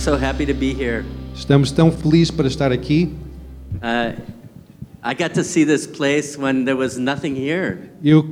so happy to be here. Estamos tão felizes para estar aqui. Uh, I got to see this place when there was nothing here. Eu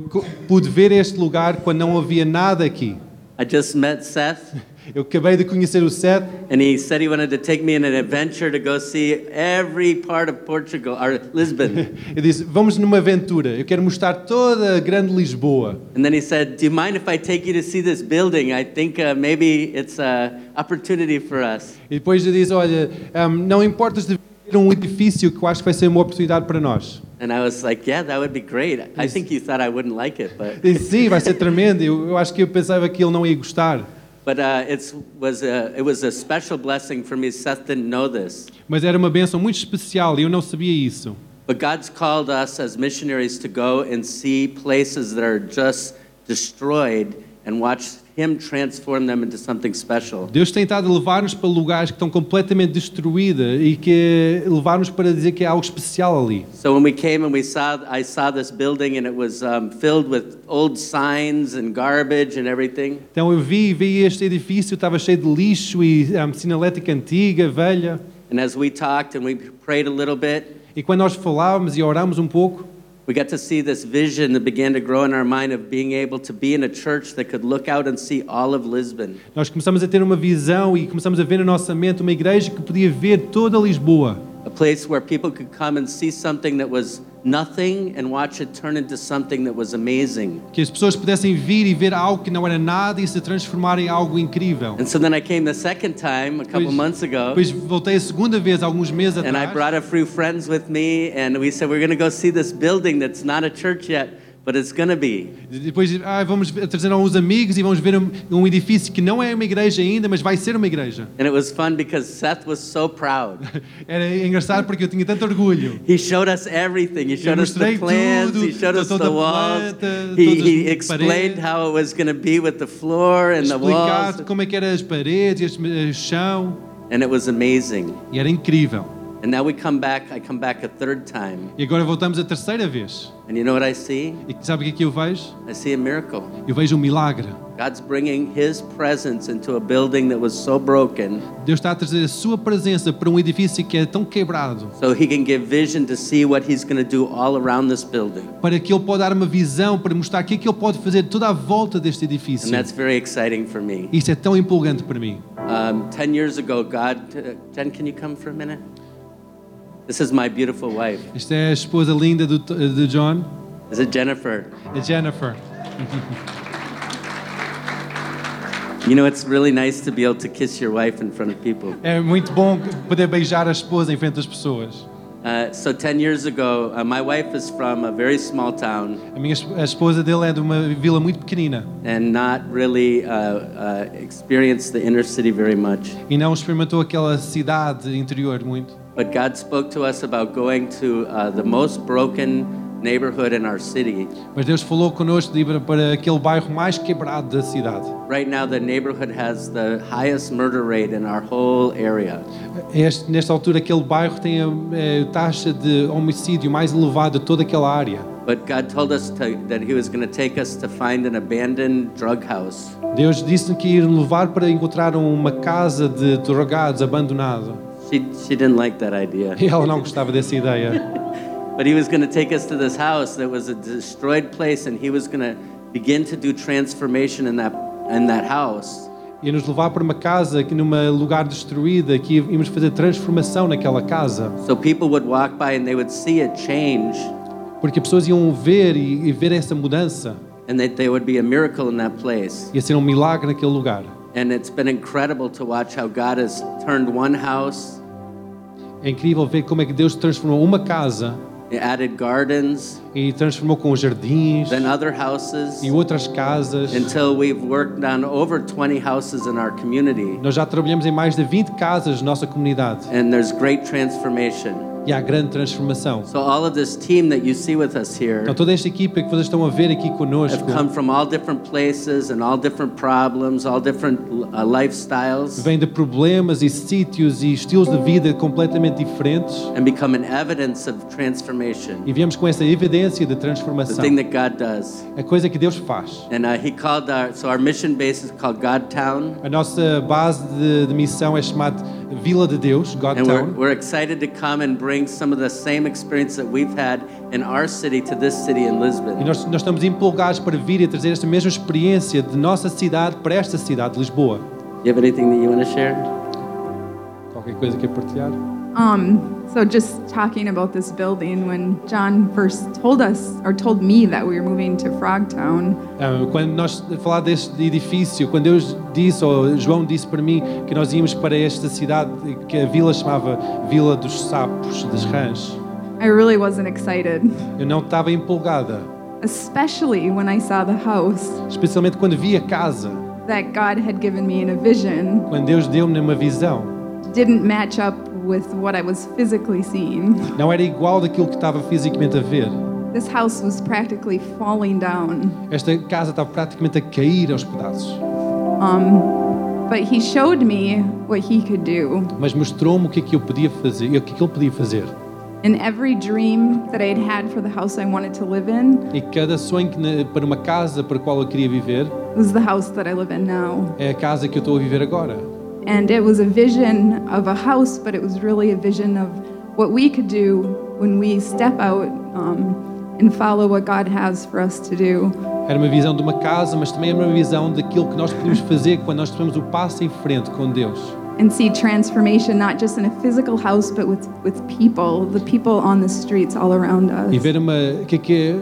pude ver este lugar quando não havia nada aqui. I just met Seth, Eu acabei de conhecer o Seth and he said he wanted to take me on an adventure to go see every part of Portugal, or Lisbon. Eu disse: Vamos numa aventura. Eu quero mostrar toda a grande Lisboa. and then he said, Do you mind if I take you to see this building? I think uh, maybe it's an opportunity for us. E depois eu disse: Olha, ahm, não importas de ver um edifício que eu acho que vai ser uma oportunidade para nós. And I was like, Yeah, that would be great. I think you thought I wouldn't like it, but. Eu disse: Sim, vai ser tremendo. Eu, eu acho que eu pensava que ele não ia gostar. But uh, it's, was a, it was a special blessing for me. Seth didn't know this. Mas era uma bênção muito especial e eu não sabia isso. But God's called us as missionaries to go and see places that are just destroyed and watch Him transform them into something special. Deus tem estado a levar-nos para lugares que estão completamente destruídos e que levar-nos para dizer que há algo especial ali. So when we came and we saw, I saw this building and it was um, filled with old signs and garbage and everything. Então eu vi, vi este edifício, estava cheio de lixo e um, sinalética antiga, velha. And as we talked and we prayed a little bit, E quando nós falávamos e orámos um pouco, we got to see this vision that began to grow in our mind of being able to be in a church that could look out and see all of Lisbon. nós começamos a ter uma visão e começamos a ver na nossa mente uma igreja que podia ver toda Lisboa. A place where people could come and see something that was nothing and watch it turn into something that was amazing. Que as pessoas pudessem vir e ver algo que não era nada e se transformar em algo incrível. And so then I came the second time a couple Pois- months ago. Depois voltei a segunda vez, alguns meses And I brought a few friends with me, and we said, We're going to go see this building that's not a church yet, but it's to be. Depois ah, vamos trazer alguns amigos e vamos ver um, um edifício que não é uma igreja ainda, mas vai ser uma igreja. And it was fun because Seth was so proud. Era engraçado porque eu tinha tanto orgulho. He showed us everything. He showed us the plans, tudo, he showed us the walls. planta, He, he explained paredes. how it was going to be with the floor and the walls. Como é que eram as paredes, o chão, And it was amazing. e era incrível. And now we come back, I come back a third time. E agora voltamos a terceira vez. And you know what I see? E sabe o que é que eu vejo? I see a miracle. Eu vejo um milagre. God's bringing His presence into a building that was so broken Deus está a trazer a sua presença para um edifício que é tão quebrado, so He can give vision to see what He's going to do all around this building. para que Ele possa dar uma visão, para mostrar o que é que Ele pode fazer toda a volta deste And edifício. that's very exciting for me. Isso é tão empolgante para mim. Um, Ten years ago, God. Uh, Jen, can you come for a minute? This is my beautiful wife. Esta é a esposa linda do, de John, This is Jennifer. a Jennifer. You know, it's really nice to be able to kiss your wife in front of people. É muito bom poder beijar a esposa em frente das pessoas. Uh, so, 10 years ago, uh, my wife is from a very small town A minha a esposa dele é de uma vila muito pequenina and not really uh, uh, experienced the inner city very much. e não experimentou aquela cidade interior muito. But God spoke to us about going to uh, the most broken neighborhood in our city. Mas Deus falou connosco de ir para- aquele bairro mais quebrado da cidade. Right now, the neighborhood has the highest murder rate in our whole area. Este, nesta altura, aquele bairro tem a, eh, taxa de homicídio mais elevada de toda aquela área. But God told us to, that He was going to take us to find an abandoned drug house. Deus disse que nos levar para encontrar uma casa de drogados abandonado. She, she didn't like that idea. E ela não gostava dessa ideia. But He was going to take us to this house that was a destroyed place, and He was going to begin to do transformation in that, in that house. Ia nos levar para uma casa que num lugar destruída, que íamos fazer transformação naquela casa. So people would walk by and they would see a change, Porque as pessoas iam ver e, e ver essa mudança. and that there would be a miracle in that place. Ia ser um milagre naquele lugar. And it's been incredible to watch how God has turned one house, É incrível ver como é que Deus transformou uma casa added gardens, e transformou com jardins then other houses, e outras casas. until we've worked on over 20 houses in our community. Nós já trabalhamos em mais de 20 casas na nossa comunidade And there's great transformation. E há grande transformação. So all of this team that you see with us here Então toda esta equipa que vocês estão a ver aqui conosco have come from all different places and all different problems, all different uh, lifestyles, vem de problemas e sítios e estilos de vida completamente diferentes and become an evidence of transformation, e viemos com essa evidência de the transformação. thing that God does. A coisa que Deus faz. And uh, He called our so our mission base is called Godtown, A nossa base de, de missão é chamada Vila de Deus, and we're, Godtown. we're excited to come and bring some of the same experience that we've had in our city to this city in E Lisbon. nós, nós estamos empolgados para vir e trazer esta mesma experiência de nossa cidade para esta cidade de Lisboa. You have anything that you want to share? Qualquer coisa que partilhar? Um, so just talking about this building, when John first told us or told me that we were moving to Frogtown, Ah, Quando nós falar deste edifício, quando Deus disse, ou João disse para mim que nós íamos para esta cidade, que a vila chamava Vila dos Sapos, das Rãs, I really wasn't excited, eu não estava empolgada, especially when I saw the house especialmente quando vi a casa, that God had given me in a vision. Quando Deus deu-me uma visão. didn't match up with what I was physically seeing. Não era igual daquilo que estava fisicamente a ver. This house was practically falling down. Esta casa estava praticamente a cair aos pedaços. But he showed me what he could do. Mas mostrou-me o que é que eu podia fazer, o que é que ele podia fazer. And every dream that I had for the house I wanted to live in E cada sonho que, para uma casa para a qual eu queria viver was the house that I live in now. é a casa que eu estou a viver agora. And it was a vision of a house, but it was really a vision of what we could do when we step out um, and follow what God has for us to do. Era uma visão de uma casa, mas também era uma visão daquilo que nós podemos fazer quando nós tomamos o passo em frente com Deus. And see transformation not just in a physical house, but with, with people, the people on the streets all around E us. ver uma, que é que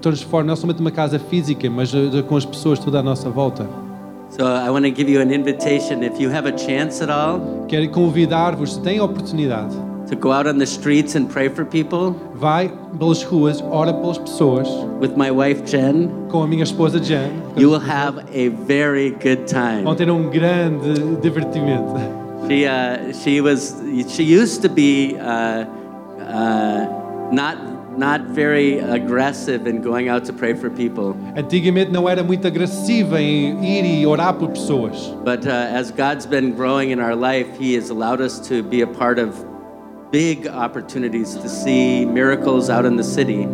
transforma não somente uma casa física, mas eh, com as pessoas toda à nossa volta. So I want to give you an invitation if you have a chance at all Quero convidar-vos, se têm oportunidade, to go out on the streets and pray for people vai pelas ruas, ora pelas pessoas, with my wife Jen. com a minha esposa Jan. You will have a very good time. Vão ter um grande divertimento. She uh, she was she used to be uh, uh, not not very aggressive in going out to pray for people, Antigamente não era muito agressiva em ir e orar por pessoas. but uh, as God's been growing in our life, He has allowed us to be a part of big opportunities to see miracles out in the city.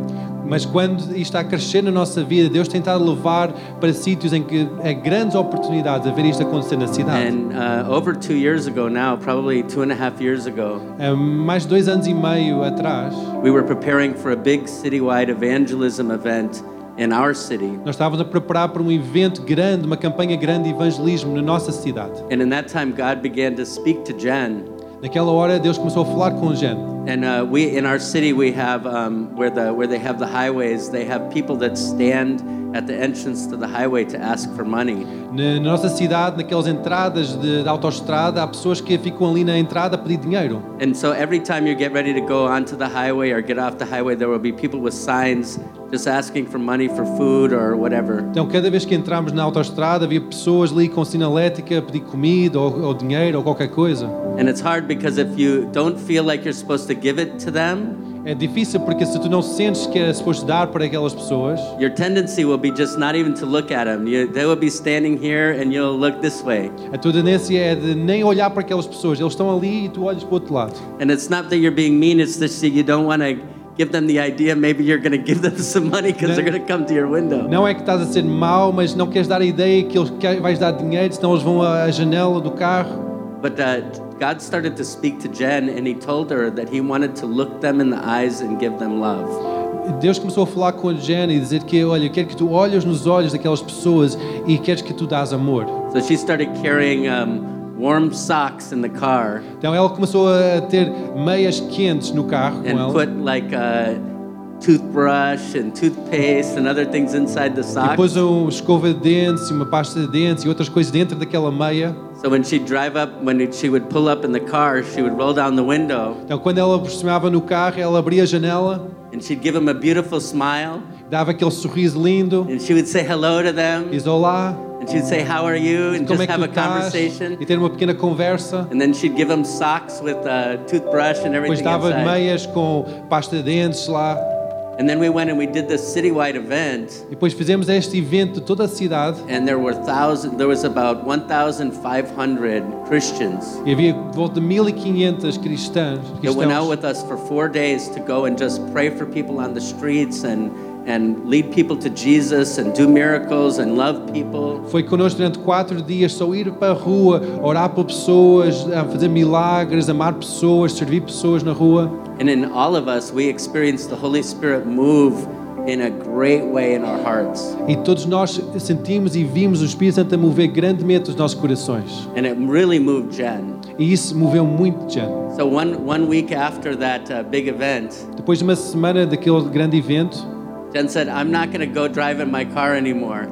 Mas quando isto está a crescer na nossa vida, Deus tem estado a levar para sítios em que é grandes oportunidades a ver isto acontecer na cidade. And uh, over two years ago now, probably two and a half years ago, Há mais de dois anos e meio atrás, we were preparing for a big citywide evangelism event in our city. nós estávamos a preparar para um evento grande, uma campanha grande de evangelismo na nossa cidade. And in that time, God began to speak to Jen. Naquela hora, Deus começou a falar com gente. And uh, we, in our city, we have um, where the where they have the highways. They have people that stand at the entrance to the highway to ask for money. Na na nossa cidade, naquelas entradas de, de autoestrada, há pessoas que ficam ali na entrada a pedir dinheiro. And so every time you get ready to go onto the highway or get off the highway, there will be people with signs just asking for money for food or whatever. Então, cada vez que entramos na autoestrada, havia pessoas ali com sinalética a pedir comida ou, ou dinheiro ou qualquer coisa. And it's hard because if you don't feel like you're supposed to give it to them, É difícil porque se tu não sentes que é suposto dar para aquelas pessoas, your tendency will be just not even to look at them. You, they will be standing here and you'll look this way. a tua tendência é de nem olhar para aquelas pessoas. Eles estão ali e tu olhas para o outro lado. And it's not that you're being mean, it's just that you don't want to give them the idea maybe you're going to give them some money because they're going to come to your window. Não é que estás a ser mau, mas não queres dar a ideia que eles que vais dar dinheiro, senão eles vão à janela do carro. But uh, God started to speak to Jen and he told her that he wanted to look them in the eyes and give them love. Deus começou a falar com a Jenny e dizer que, olha, quero que tu olhes nos olhos daquelas pessoas e queres que tu dás amor. So she started carrying um, warm socks in the car Então ela começou a ter meias quentes no carro com and ela. put like a toothbrush and toothpaste and other things inside the E socks. pôs uma escova de dentes, e uma pasta de dentes e outras coisas dentro daquela meia. So when she'd drive up, when she would pull up in the car, she would roll down the window Então quando ela aproximava no carro, ela abria a janela, and she'd give him a beautiful smile dava aquele sorriso lindo, and she would say hello to them diz olá, and she'd say, How are you? And como just é que have tu a estás? conversation. E ter uma pequena conversa. And then she'd give them socks with a toothbrush and Depois everything dava inside. meias com pasta de dentes lá. And then we went and we did this citywide event. E depois fizemos este evento de toda a cidade. And there were thousand, there was about 1,500 Christians E havia de volta de 1500 cristãs. that went out cristãos with us for four days to go and just pray for people on the streets and, and lead people to Jesus and do miracles and love people. Foi connosco durante quatro dias, só ir para a rua, orar por pessoas, fazer milagres, amar pessoas, servir pessoas na rua. And in all of us, we experienced the Holy Spirit move in a great way in our hearts. E todos nós sentimos e vimos o Espírito Santo a mover grandemente os nossos corações. And it really moved Jen. E isso moveu muito gente. So one, one week after that uh, big event, Depois de uma semana daquele grande evento, Jen said, I'm not going to go drive in my car anymore.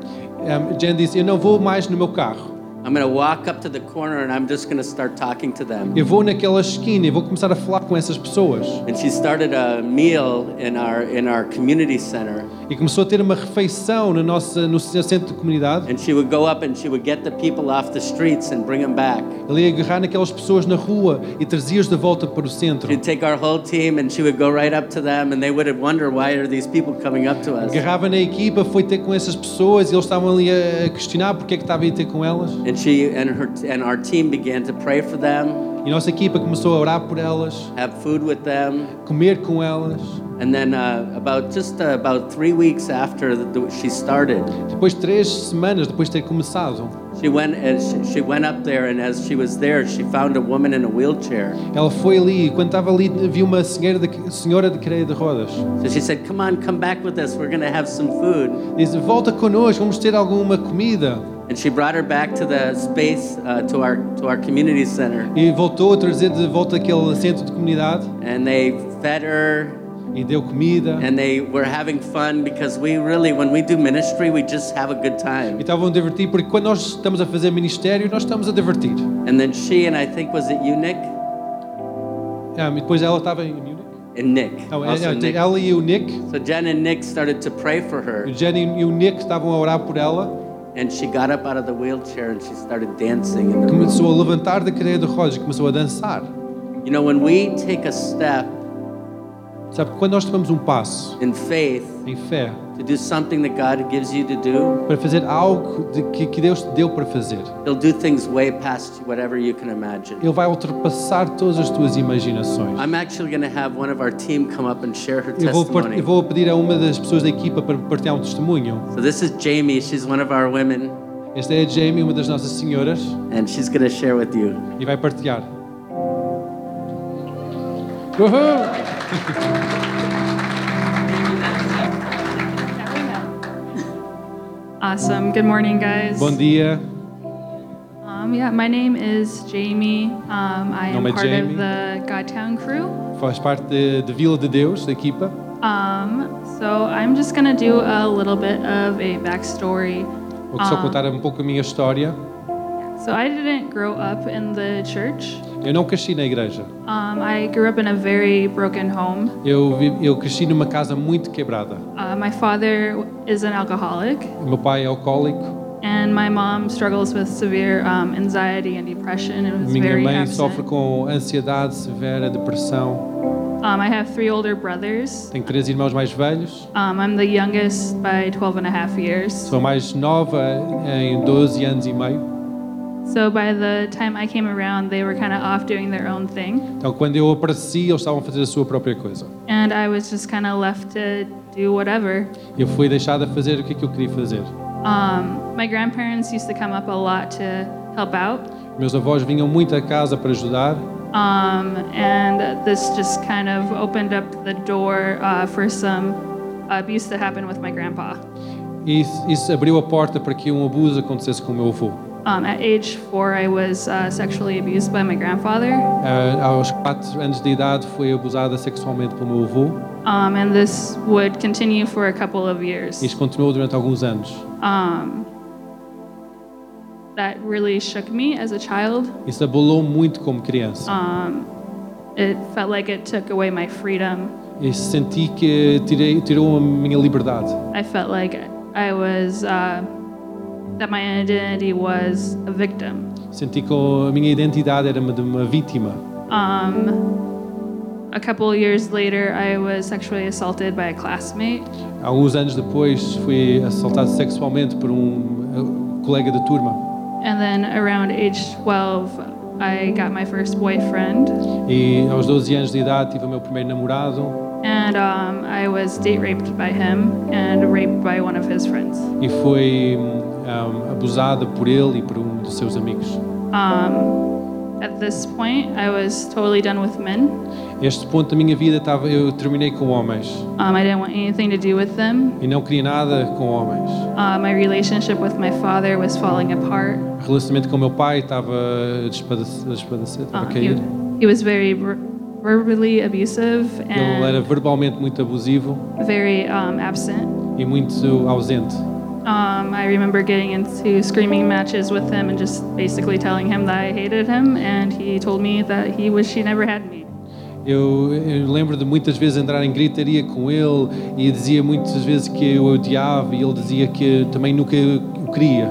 um, Jen disse: Eu não vou mais no meu carro. I'm going to walk up to the corner and I'm just going to start talking to them. Eu vou naquela esquina e vou começar a falar com essas pessoas. And she started a meal in our, in our community center. E começou a ter uma refeição na nossa, no centro de comunidade. And she would go up and she would get the people off the streets and bring them back. Ele ia agarrar naquelas pessoas na rua e trazia-os de volta para o centro. She'd take our whole team and she would go right up to them and they would wonder why are these people coming up to us? Agarrava na equipa, foi ter com essas pessoas e eles estavam ali a questionar porque é que estava a ir ter com elas. And she and her and our team began to pray for them, E nossa equipa começou a orar por elas, have food with them, comer com elas. and then uh, about just uh, about three weeks after the, she started, Depois de três semanas, depois de ter começado, she went and she, she went up there, and as she was there, she found a woman in a wheelchair. ela foi ali e quando estava ali viu uma senhora de, senhora de cadeira de rodas. So she said, "Come on, come back with us. We're gonna have some food." Disse, volta connosco, vamos ter alguma comida. And she brought her back to the space uh, to our to our community center, E voltou a trazer de volta aquele centro de comunidade. And they fed her. E deu comida. and they were having fun because we really when we do ministry we just have a good E time estavam a divertir, porque quando nós estamos a fazer ministério, nós estamos a divertir. and then she and i think was it you nick? Ah, e depois ela estava em Munich. and nick. Não, also é- é- nick. ela e o Nick, so jen and nick started to pray for her. Jenny e o Nick estavam a orar por ela. Começou a levantar da cadeira de rodas e começou a dançar. you know when we take a step Sabe, quando nós tomamos um passo in faith em fé to do something that god gives you to do para fazer algo de que, que Deus te deu para fazer, he'll do things way past whatever you can imagine Ele vai ultrapassar todas as tuas imaginações. i'm actually going to have one of our team come up and share her Eu vou, testimony eu vou pedir a uma das pessoas da equipa para partilhar um testemunho. so this is jamie she's one of our women Esta é a Jamie, uma das nossas senhoras, and she's going to share with you e vai partilhar. Uhul! Awesome. Good morning, guys. Bom dia, Um, yeah, my name is Jamie. Um, I am Nome é part Jamie. of the Godtown crew. faz parte de, de Vila de Deus, da equipa. Um, so I'm just gonna do a little bit of a backstory. Vou só contar um pouco a minha história. So I didn't grow up in the church. Eu não cresci na igreja. Um, I grew up in a very broken home. Eu, eu cresci numa casa muito quebrada. Uh, my father is an alcoholic, meu pai é alcoólico, and my mom struggles with severe um, anxiety and depression, and was minha very mãe absent. sofre com ansiedade severa, depressão. Um, I have three older brothers. Tenho três irmãos mais velhos. Um, I'm the youngest by 12 and a half years. Sou mais nova em 12 anos e meio. Então, quando eu apareci, eles estavam a fazer a sua própria coisa. And I was just kind of left to do whatever. Eu fui deixado a fazer o que, é que eu queria fazer. Um, my grandparents used to come up a lot to help out. Meus avós vinham muito a casa para ajudar. Um, and this just kind of opened up the door uh, for some abuse that happened with my grandpa. Isso, isso abriu a porta para que um abuso acontecesse com o meu avô. Um, at age four, I was uh, sexually abused by my grandfather. Ah, aos 4 anos de idade, fui abusada sexualmente pelo meu avô. Um, and this would continue for a couple of years. Isto continuou durante alguns anos. Um, that really shook me as a child. Isso abalou muito como criança. Um, it felt like it took away my freedom. E senti que tirei, tirou a minha liberdade. I felt like I was uh, that my identity was a victim. Senti que a minha identidade era de uma vítima. Um, a couple years later, I was sexually assaulted by a classmate. Alguns anos depois fui assaltado sexualmente por um eh, colega de turma. And then around age 12, I got my first boyfriend. E aos 12 anos de idade tive o meu primeiro namorado And um, I was date raped by him and raped by one of his friends. e fui hum, abusada por ele e por um dos seus amigos. Um, at this point, I was totally done with men. Este ponto da minha vida estava, eu terminei com homens Um, I didn't want anything to do with them. e não queria nada com homens. Uh, my relationship with my father was falling apart. O relacionamento com meu pai estava a despadacer, a estava Uh, a he, cair. he was very ver- verbally abusive Ele era and verbalmente muito abusivo very um, absent. e muito ausente. Um, I remember getting into screaming matches with him and just basically telling him that I hated him, and he told me that he wished he never had me. Eu, eu lembro de muitas vezes entrar em gritaria com ele e dizia muitas vezes que eu odiava e ele dizia que também nunca o queria.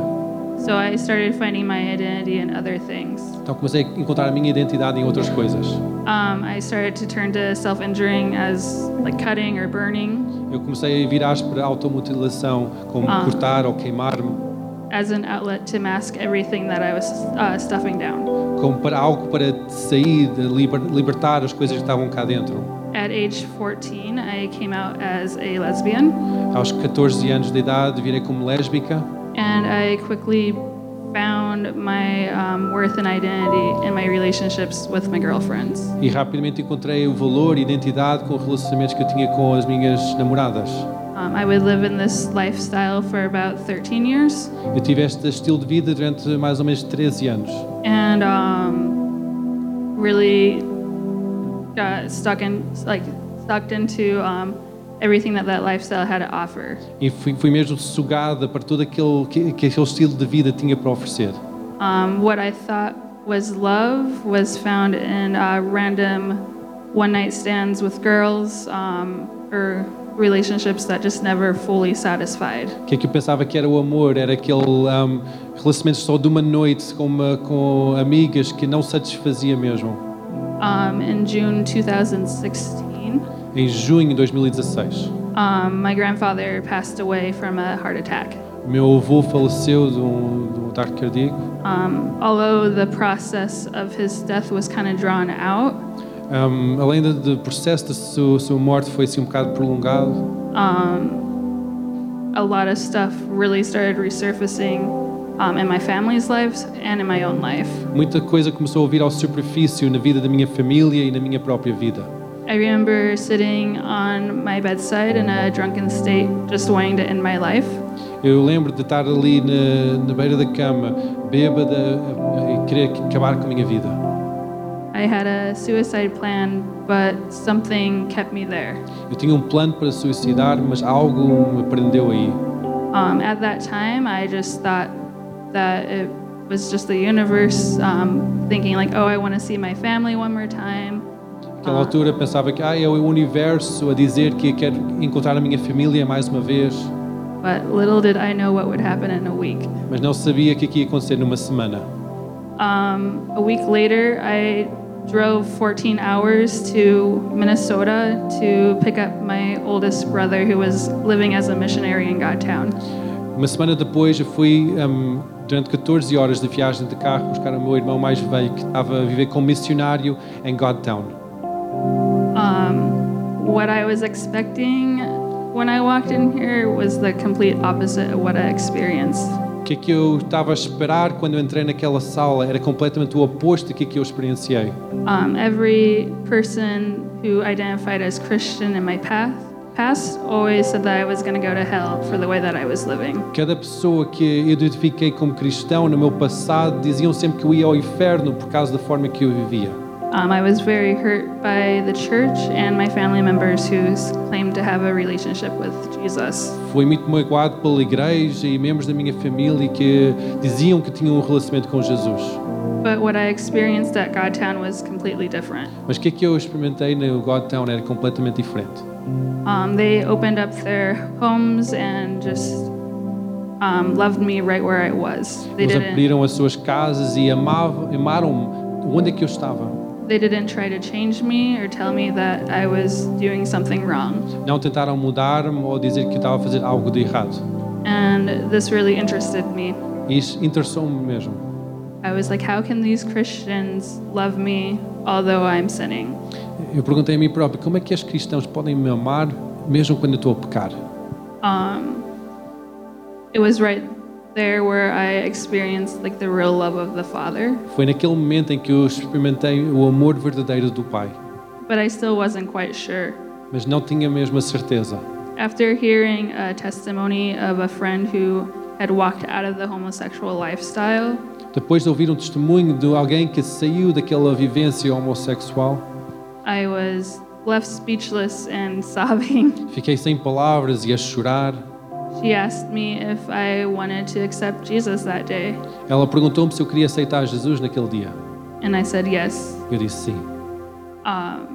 So I started finding my identity in other things. Então comecei a encontrar a minha identidade em outras coisas. Um, I started to turn to self-injuring as like cutting or burning Eu comecei a virar para a automutilação, como Ah. cortar ou queimar-me, as an outlet to mask everything that I was uh, stuffing down. como para algo para sair, liber- libertar as coisas que estavam cá dentro. At age 14, I came out as a lesbian, Aos 14 anos de idade virei como lésbica and I quickly my um, worth and identity in my relationships with my girlfriends. e rapidamente encontrei o valor e identidade com os relacionamentos que eu tinha com as minhas namoradas. Um, I would live in this lifestyle for about 13 years, Eu tive este estilo de vida durante mais ou menos 13 anos. and um, really got stuck in like sucked into um, everything that that lifestyle had to offer. E fui, fui mesmo sugada para tudo aquilo que, que aquele estilo de vida tinha para oferecer. Um, what I thought was love was found in uh, random one night stands with girls um, or relationships that just never fully satisfied. Que que eu pensava que era o amor? Era aquele um, relacionamento só de uma noite com, uma, com amigas que não satisfazia mesmo. Um, in June 2016, Em junho de 2016, um, my grandfather passed away from a heart attack. meu avô faleceu de um, de um ataque cardíaco. Um, although the process of his death was kind of drawn out, Um, além do, do processo da sua, sua morte foi assim um bocado prolongado, um, a lot of stuff really started resurfacing um, in my family's lives and in my own life. muita coisa começou a vir ao superfície na vida da minha família e na minha própria vida. I remember sitting on my bedside in a drunken state, just wanting to end my life. Eu lembro de estar ali na, na beira da cama, bêbada, e querer acabar com a minha vida. I had a suicide plan, but something kept me there. Eu tinha um plano para suicidar, mas algo me prendeu aí. Um, at that time, I just thought that it was just the universe um, thinking, like, oh, I want to see my family one more time. Naquela altura pensava que ah, é o universo a dizer que quero encontrar a minha família mais uma vez, But little did I know what would happen in a week. mas não sabia que ia acontecer numa semana. Um, a week later, I drove 14 hours to Minnesota to pick up my oldest brother who was living as a missionary in Godtown. Uma semana depois eu fui hum, durante 14 horas de viagem de carro buscar o meu irmão mais velho que estava a viver como missionário em Godtown. Um, what I was expecting when I walked in here was the complete opposite of what I experienced. O que é que eu estava a esperar quando eu entrei naquela sala era completamente o oposto do que é que eu experienciei. Um, every person who identified as Christian in my path, past always said that I was going to go to hell for the way that I was living. Cada pessoa que identifiquei como cristão no meu passado diziam sempre que eu ia ao inferno por causa da forma que eu vivia. Um, I was very hurt by the church and my family members who claimed to have a relationship with Jesus. Fui muito magoado pela igreja e membros da minha família que diziam que tinham um relacionamento com Jesus. But what I experienced at Godtown was completely different. Mas o que é que eu experimentei no Godtown era completamente diferente. Um, they opened up their homes and just um, loved me right where I was. They Eles abriram as suas casas e amavam, amaram-me onde é que eu estava. They didn't try to change me or tell me that I was doing something wrong. Não tentaram mudar-me ou dizer que eu estava a fazer algo de errado. And this really interested me. Isso interessou-me mesmo. I was like, how can these Christians love me although I'm sinning? Eu perguntei a mim próprio, como é que os cristãos podem me amar mesmo quando eu estou a pecar? Um, it was right there where I experienced like the real love of the Father, Foi naquele momento em que eu experimentei o amor verdadeiro do Pai, but I still wasn't quite sure. mas não tinha mesmo a certeza. After hearing a testimony of a friend who had walked out of the homosexual lifestyle, Depois de ouvir um testemunho de alguém que saiu daquela vivência homossexual, I was left speechless and sobbing. fiquei sem palavras e a chorar. She asked me if I wanted to accept Jesus that day, Ela perguntou-me se eu queria aceitar Jesus naquele dia. and I said yes. Eu disse sim. Um,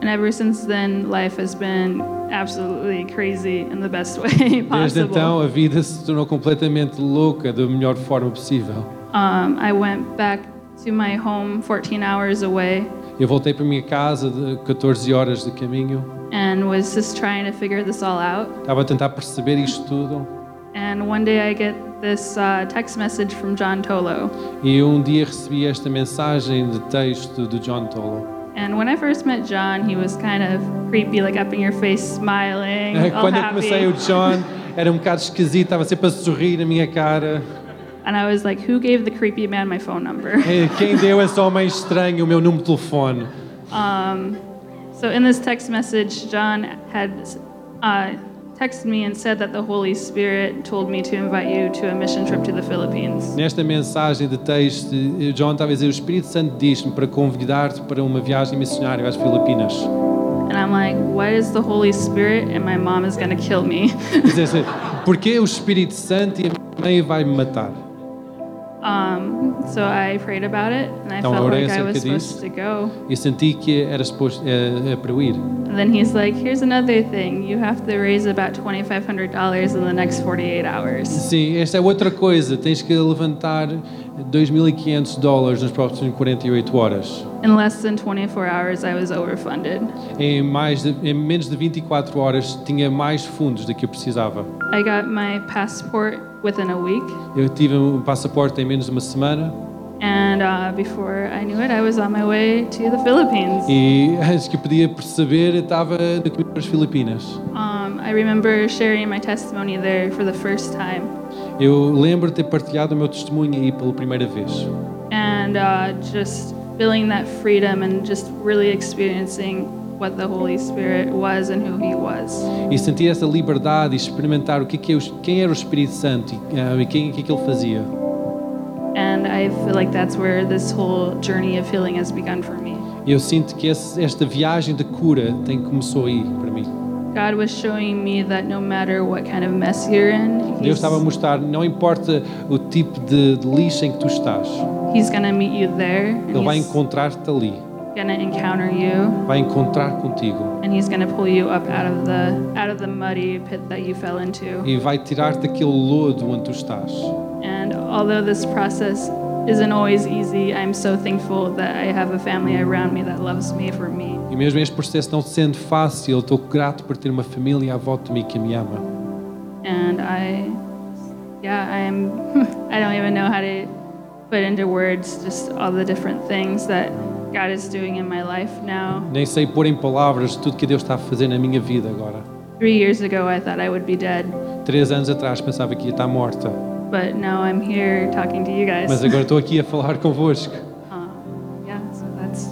and ever since then, life has been absolutely crazy in the best way Desde possible. então a vida se tornou completamente louca da melhor forma possível. Um, I went back to my home 14 hours away Eu voltei para minha casa de 14 horas de caminho. And was just trying to figure this all out. Estava a tentar perceber isto tudo. And one day I get this uh, text message from John Tolo. E um dia recebi esta mensagem de texto do John Tolo. And when I first met John, he was kind of creepy, like up in your face, smiling, all Quando eu comecei o. John, era um bocado esquisito, estava sempre a sorrir na minha cara. And I was like, who gave the creepy man my phone number? Eh, Quem deu esse homem estranho o meu número de telefone? Um, so in this text message, John had uh, texted me and said that the Holy Spirit told me to invite you to a mission trip to the Philippines. Nesta mensagem de texto, John estava a dizer: O Espírito Santo diz-me para convidar-te para uma viagem missionária às Filipinas. And I'm like, what is the Holy Spirit? And my mom is going to kill me. Porquê o Espírito Santo e a minha mãe vai me matar? um, so I prayed about it, and I Então, felt like I was disso. supposed to go. E senti que era suposto é, é para eu ir. And then he's like, here's another thing. You have to raise about $2,500 in the next 48 hours. Sim, esta é outra coisa. Tens que levantar 2.500 dólares nas próximas 48 horas. In less than 24 hours, I was overfunded. Em, mais de, em menos de 24 horas tinha mais fundos do que eu precisava. I got my passport within a week. Eu tive um passaporte em menos de uma semana And uh, before I knew it, I was on my way to the Philippines. e antes que eu podia perceber, eu estava no caminho para as Filipinas. Um, I remember sharing my testimony there for the first time. Eu lembro de ter partilhado o meu testemunho aí pela primeira vez. And uh, just feeling that freedom and just really experiencing what the Holy Spirit was and who He was. E sentir essa liberdade e experimentar o que é que é quem era o Espírito Santo e, e quem, o que é que ele fazia. And I feel like that's where this whole journey of healing has begun for me. Eu sinto que esse- esta viagem de cura tem começou aí para mim. God was showing me that no matter what kind of mess you're in, Deus estava a mostrar, não importa o tipo de, de lixo em que tu estás, he's gonna meet you there. Ele vai encontrar-te ali, gonna encounter you. vai encontrar contigo and he's going to pull you up out of the out of the muddy pit that you fell into e vai tirar-te daquele lodo onde tu estás. and although this process isn't always easy. I'm so thankful that i have a family around me that loves me for me. E mesmo este processo não sendo fácil, estou grato por ter uma família à volta de mim que me ama. and i yeah i'm i don't even know how to put into words just all the different things that god is doing in my life now. Nem sei pôr em palavras tudo que Deus está a fazer na minha vida agora. three years ago i thought i would be dead. Três anos atrás pensava que ia estar morta, but now i'm here talking to you guys mas agora estou aqui a falar convosco. Uh, yeah so that's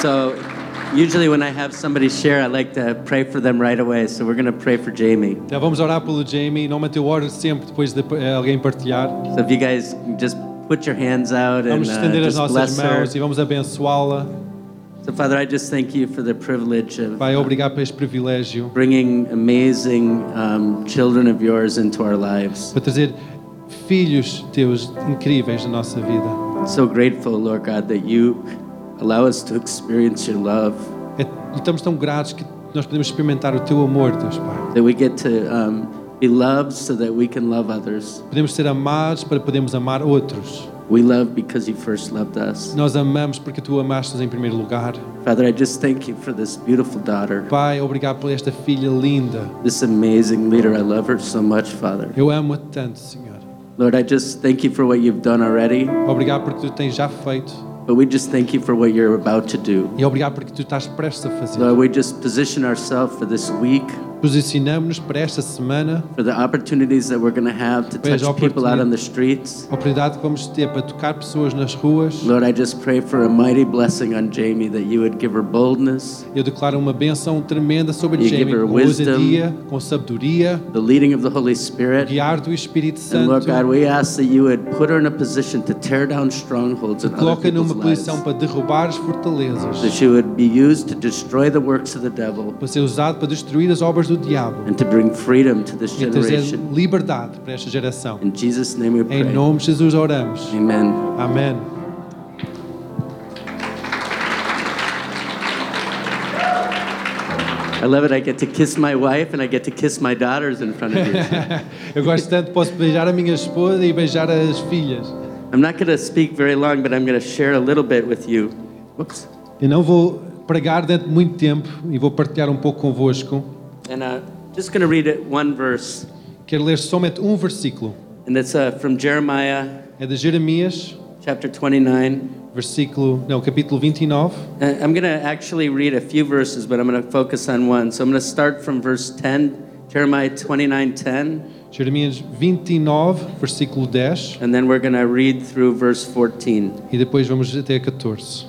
So usually when I have somebody share, I like to pray for them right away. So we're going to pray for Jamie. Então vamos orar pelo Jamie. Normalmente eu oro sempre depois de eh, alguém partilhar. So if you guys just put your hands out and Vamos uh, estender as just nossas bless her. mãos e vamos abençoá-la. So Father, I just thank you for the privilege of Pai, obrigado por este privilégio bringing amazing um, children of yours into our lives. para trazer filhos teus incríveis na nossa vida. So grateful, Lord God, that you allow us to experience your love, É- estamos tão gratos que nós podemos experimentar o teu amor, Deus Pai. that we get to um, be loved so that we can love others. Podemos ser amados para podermos amar outros. We love because you first loved us. Nós amamos porque tu amaste-nos em primeiro lugar. Father, I just thank you for this beautiful daughter, Pai, obrigado por esta filha linda. this amazing leader. I love her so much, Father. Eu amo-a tanto, Senhor. Lord, I just thank you for what you've done already, Obrigado porque tu tens já feito. but we just thank you for what you're about to do. E obrigado porque tu estás prestes a fazer. Lord, we just position ourselves for this week, Posicionamos-nos para esta semana, for the opportunities that we're going to have to Pois, touch people out on the streets. a oportunidade que vamos ter para tocar pessoas nas ruas. Lord, I just pray for a mighty blessing on Jamie that you would give her boldness, Eu declaro uma benção tremenda sobre You Jamie, com wisdom. ousadia, com sabedoria, the leading of the Holy Spirit. guiar do Espírito And Santo. Lord God, we ask that you would put her in a position to tear down strongholds in other Coloca people's numa lives. posição para derrubar as fortalezas, That she would be used to destroy the works of the devil para ser usado para destruir as obras do diabo and to bring freedom to this e trazer generation. liberdade para esta geração. In Jesus' name we pray. Em nome de Jesus oramos. Amen. Amém. I love it. I get to kiss my wife and I get to kiss my daughters in front of you. Eu gosto tanto, posso beijar a minha esposa e beijar as filhas. I'm not going to speak very long, but I'm going to share a little bit with you. Whoops. Eu não vou pregar de muito tempo e vou partilhar um pouco convosco. And uh, just going to read it one verse. Quero ler somente um versículo. And it's uh, from Jeremiah É de Jeremias, chapter 29. versículo, não, capítulo 29. Uh, I'm going to actually read a few verses, but I'm going to focus on one. So I'm going to start from verse 10, Jeremiah 29:10, Jeremias 29, versículo 10. and then we're going to read through verse 14. E depois vamos até 14.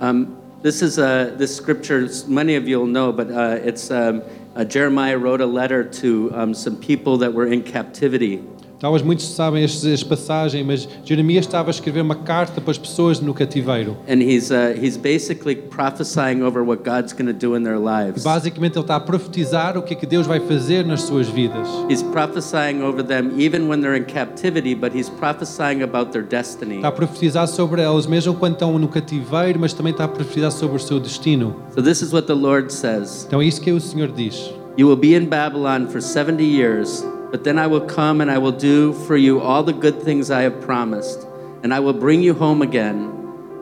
Um, this is a this scripture. Many of you will know, but uh, it's um, uh, Jeremiah wrote a letter to um, some people that were in captivity, Talvez muitos sabem esta passagem, mas Jeremias estava a escrever uma carta para as pessoas no cativeiro. and he's uh, he's basically prophesying over what God's going to do in their lives. Basicamente, ele está a profetizar o que é que Deus vai fazer nas suas vidas. He's prophesying over them even when they're in captivity, but he's prophesying about their destiny. Está a profetizar sobre elas, mesmo quando estão no cativeiro, mas também está a profetizar sobre o seu destino. So this is what the Lord says. Então é isso que o Senhor diz. You will be in Babylon for 70 years, but then I will come and I will do for you all the good things I have promised, and I will bring you home again.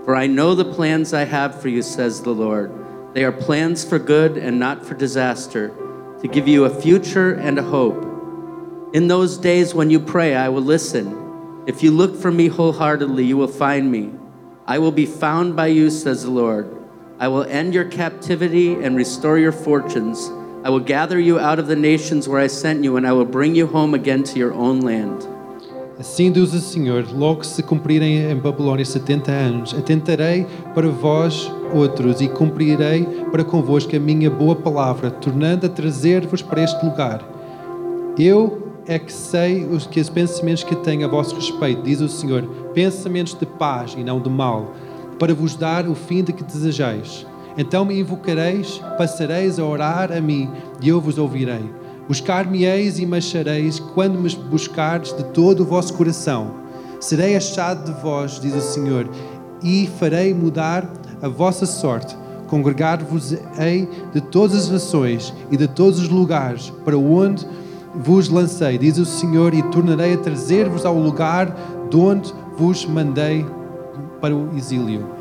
For I know the plans I have for you, says the Lord. They are plans for good and not for disaster, to give you a future and a hope. In those days when you pray, I will listen. If you look for me wholeheartedly, you will find me. I will be found by you, says the Lord. I will end your captivity and restore your fortunes. I will gather you out of the nations where I sent you, and I will bring you home again to your own land. Assim diz o Senhor: logo se cumprirem em Babilônia 70 anos, atentarei para vós outros e cumprirei para convosco a minha boa palavra, tornando a trazer-vos para este lugar. Eu é que sei os que os pensamentos que tenho a vosso respeito, diz o Senhor, pensamentos de paz e não de mal, para vos dar o fim de que desejais. Então me invocareis, passareis a orar a mim, e eu vos ouvirei. Buscar-me-eis e me achareis quando me buscardes de todo o vosso coração. Serei achado de vós, diz o Senhor, e farei mudar a vossa sorte. Congregar-vos-ei de todas as nações e de todos os lugares para onde vos lancei, diz o Senhor, e tornarei a trazer-vos ao lugar de onde vos mandei para o exílio.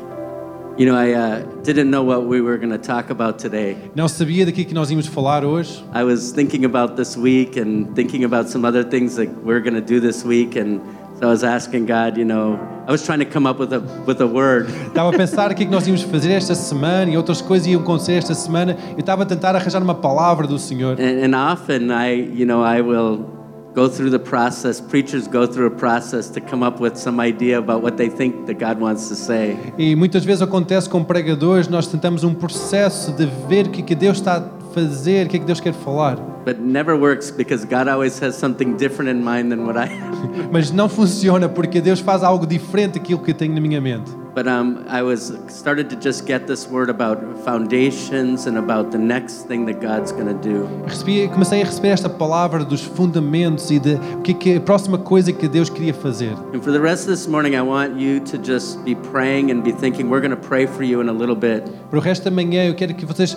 You know, I uh, didn't know what we were going to talk about today. Não sabia daqui que nós íamos falar hoje. I was thinking about this week and thinking about some other things that we're going to do this week, and so I was asking God, you know, I was trying to come up with a with a word. Estava a pensar o que é que nós íamos fazer esta semana e outras coisas iam acontecer esta semana. Eu estava a tentar arranjar uma palavra do Senhor. And, and often I, you know, I will go through the process. Preachers go through a process to come up with some idea about what they think that God wants to say. E muitas vezes acontece com pregadores, nós tentamos um processo de ver o que é que Deus está a fazer, o que é que Deus quer falar. But it never works because God always has something different in mind than what I have. Mas não funciona porque Deus faz algo diferente daquilo que eu tenho na minha mente. But um, I was started to just get this word about foundations and about the next thing that God's going to do. Recebi, comecei a receber esta palavra dos fundamentos e de o que que a próxima coisa que Deus queria fazer. And for the rest of this morning, I want you to just be praying and be thinking. We're going to pray for you in a little bit. Para o resto da manhã, eu quero que vocês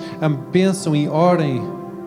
pensam e orem.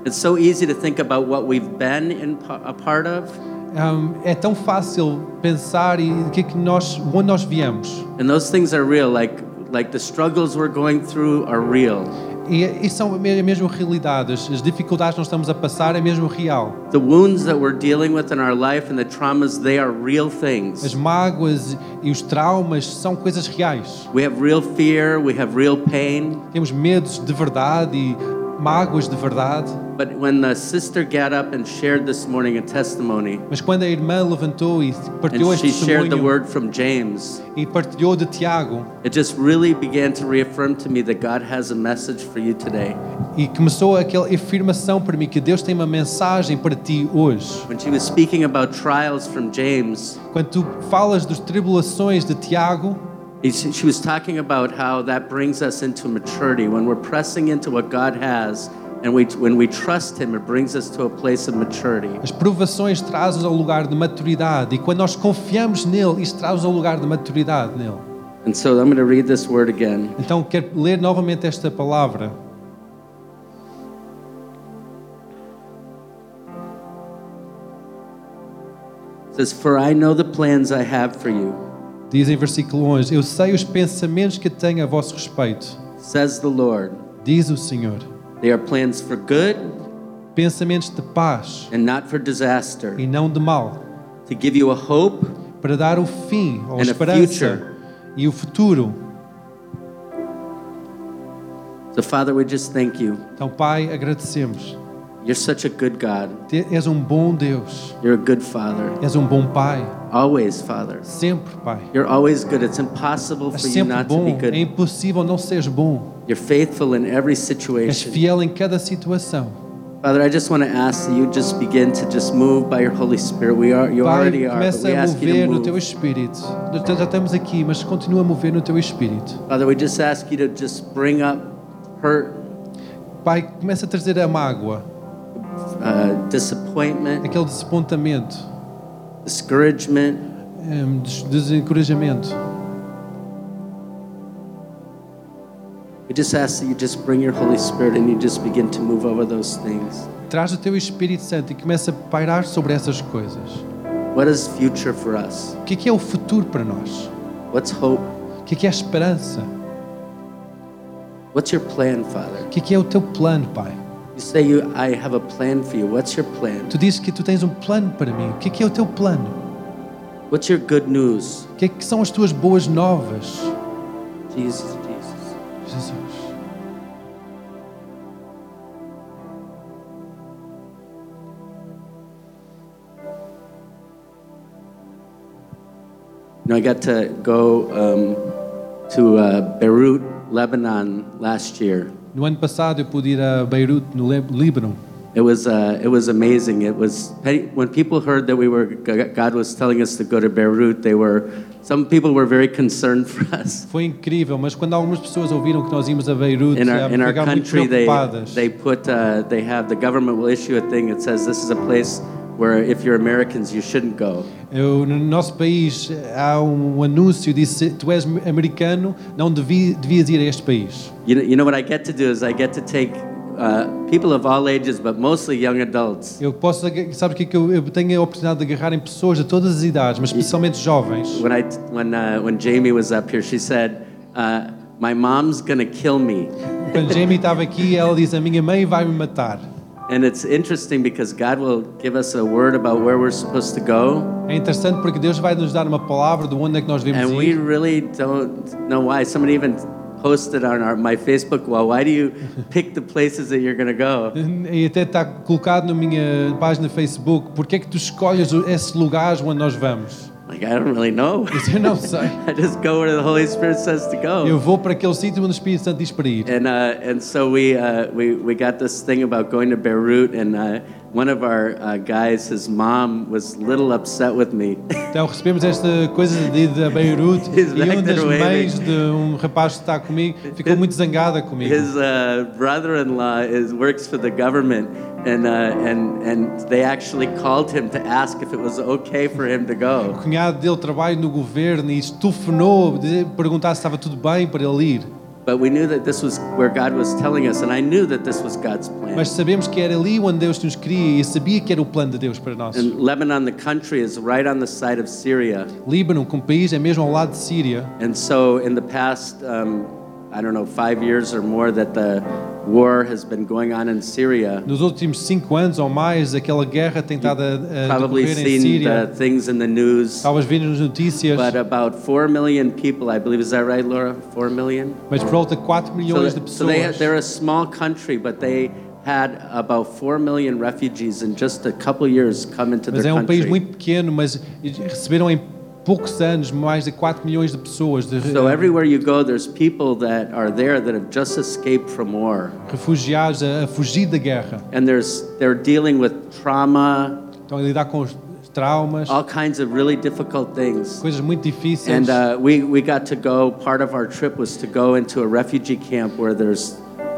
It's so easy to think about what we've been in, a part of, Um, é tão fácil pensar e que é que nós, onde nós viemos. and those things are real. Like like the struggles we're going through are real. E, e são a me- a mesma realidade. As as dificuldades que nós estamos a passar é mesmo real. The wounds that we're dealing with in our life and the traumas, they are real As things. mágoas e os traumas são coisas reais. We have real fear, we have real pain. Temos medos de verdade e mágoas de verdade. But when the sister got up and shared this morning a testimony, Mas quando a irmã levantou e partilhou and este she shared the testemunho word from James, e partilhou de Tiago it just really began to reaffirm to me that God has a message for you today. e começou aquela afirmação para mim que Deus tem uma mensagem para ti hoje. When she was speaking about trials from James, Quando tu falas das tribulações de Tiago, she was talking about how that brings us into maturity. When we're pressing into what God has and we, when we trust Him, it brings us to a place of maturity. as provações trazem ao lugar de maturidade e quando nós confiamos nele, isso traz ao lugar de maturidade nele. And so I'm going to read this word again. Então quero ler novamente esta palavra. It says, For I know the plans I have for you, Diz em versículo 11: Eu sei os pensamentos que tenho a vosso respeito, says the Lord. diz o Senhor. They are plans for good Pensamentos de paz and not for disaster, e não de mal, to give you a hope para dar o fim ou And a esperança future. e o futuro. So, Father, we just thank you. Então, Pai, agradecemos. You're such a good God. És um bom Deus, You're a good Father. és um bom Pai, Always, Father. sempre, Pai. You're always good. It's impossible És for you sempre not to be bom, é good. impossível não seres bom. You're faithful in every És situation. fiel em cada situação. Father, I just want to ask that you just begin to just move by your Holy Spirit. We are, you Pai, already are, começa we a ask you mover no teu espírito. Nós Já estamos aqui, mas continua a mover no teu espírito. Father, we just ask you to just bring up hurt, Pai, começa a trazer a mágoa, uh, disappointment, aquele desapontamento, discouragement. hum, des- desencorajamento. We just ask that you just bring your Holy Spirit and you just begin to move over those things. Traz o teu Espírito Santo e começa a pairar sobre essas coisas. What is future for us? O que é que é o futuro para nós? What's hope? O que é que é a esperança? What's your plan, Father? O que é que é o teu plano, Pai? You say you I have a plan for you. What's your plan? Tu dizes que tu tens um plano para mim. O que é que é o teu plano? What's your good news? O que é que são as tuas boas novas? Jesus, Jesus. Jesus. You know, I got to go um, to uh, Beirut, Lebanon last year. No ano passado eu pude ir a Beirute, no Líbano. It was uh, it was amazing. It was when people heard that we were God was telling us to go to Beirut. They were some people were very concerned for us. Foi incrível, mas quando algumas pessoas ouviram que nós íamos a Beirute, In our in our country, they they put uh, they have the government will issue a thing that says this is a place where if you're Americans you shouldn't go. Eu, no nosso país há um anúncio de se tu és americano, não devi, devias ir a este país. You know, you know what I get to do is I get to take uh, people of all ages, but mostly young adults. Eu posso, ag- sabe o que é que eu, eu tenho a oportunidade de agarrar em pessoas de todas as idades, mas especialmente jovens. When I when uh, when Jamie was up here, she said, uh, "My mom's gonna kill me." Quando Jamie estava aqui, ela diz: A minha mãe vai me matar. And it's interesting because God will give us a word about where we're supposed to go, É interessante porque Deus vai nos dar uma palavra de onde é que nós devemos and we ir. really don't know why. Somebody even posted on our, my Facebook wall, "Why do you pick the places that you're gonna go?" E até está colocado na minha página Facebook: Porque é que tu escolhes esses lugares onde nós vamos? Like, I don't really know. Eu não sei. I just go where the Holy Spirit says to go. Eu vou para aquele sítio onde o Espírito Santo diz para ir. And uh, and so we uh, we we got this thing about going to Beirut, and uh, one of our uh, guys, his mom was a little upset with me. Então recebemos esta coisa de ir a Beirut He's e uma das mães de um rapaz que está comigo ficou muito zangada comigo. His uh, brother-in-law is works for the government, and uh, and and they actually called him to ask if it was okay for him to O go. cunhado dele trabalha no governo e de- perguntar se estava tudo bem para ele ir. But we knew that this was where God was telling us, and I knew that this was God's plan. Mas sabemos que era ali onde Deus nos queria e sabia que era o plano de Deus para nós. And Lebanon, the country, is right on the side of Syria. Líbano, como país, é mesmo ao lado de Síria. And so, in the past, um, I don't know, five years or more that the war has been going on in Syria, Nos últimos cinco anos ou mais, aquela guerra tem estado a, a probably decorrer em seen Síria. the things in the news. Estavas vendo nas notícias, But about 4 million people, I believe, is that right, Laura? 4 million? mas por volta de 4 So, milhões de so they, pessoas. they're a small country, but they had about 4 million refugees in just a couple years come into Mas their é um país country. muito pequeno, mas receberam em poucos anos mais de 4 milhões de pessoas, de So everywhere you go, there's people that are there that have just escaped from war. refugiados a, a fugir da guerra. And there's, they're dealing with trauma, Estão a lidar com traumas, all kinds of really difficult things. coisas muito difíceis. And uh, we, we got to go, part of our trip was to go into a refugee camp where there's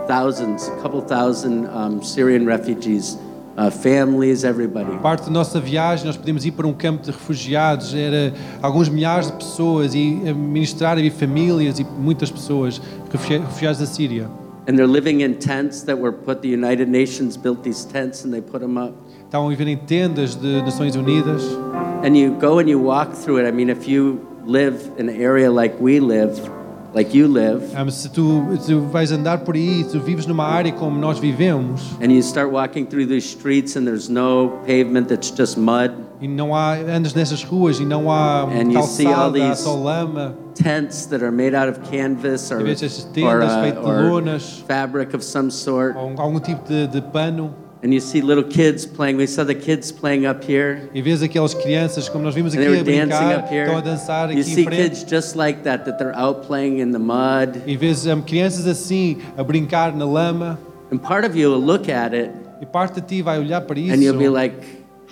thousands, a couple thousand um, Syrian refugees, uh, families, everybody. Parte da nossa viagem, nós podíamos ir para um campo de refugiados, era alguns milhares de pessoas e a ministrar e famílias e muitas pessoas refugi- refugiados da Síria. And they're living in tents that were put, the United Nations built these tents and they put them up. Estavam a viver em tendas de Nações Unidas. And you go and you walk through it. I mean, if you live in an area like we live, like you live, Ah, se tu, tu vais andar por aí, tu vives numa área como nós vivemos and you start walking through these streets and there's no pavement, it's just mud, e não há andas nessas ruas e não há And you see all these- só lama. tents that are made out of canvas or, or, uh, or fabric of some sort. ou algum tipo de, de pano. And you see little kids playing. We saw the kids playing up here. E vês aquelas crianças, como nós vimos And aqui they a were dancing brincar, up here. estão a dançar You see em frente. kids just like that, that they're out playing in the mud. E vês hum, crianças assim a brincar na lama. And part of you will look at it E parte de ti vai olhar para isso. and you'll be like,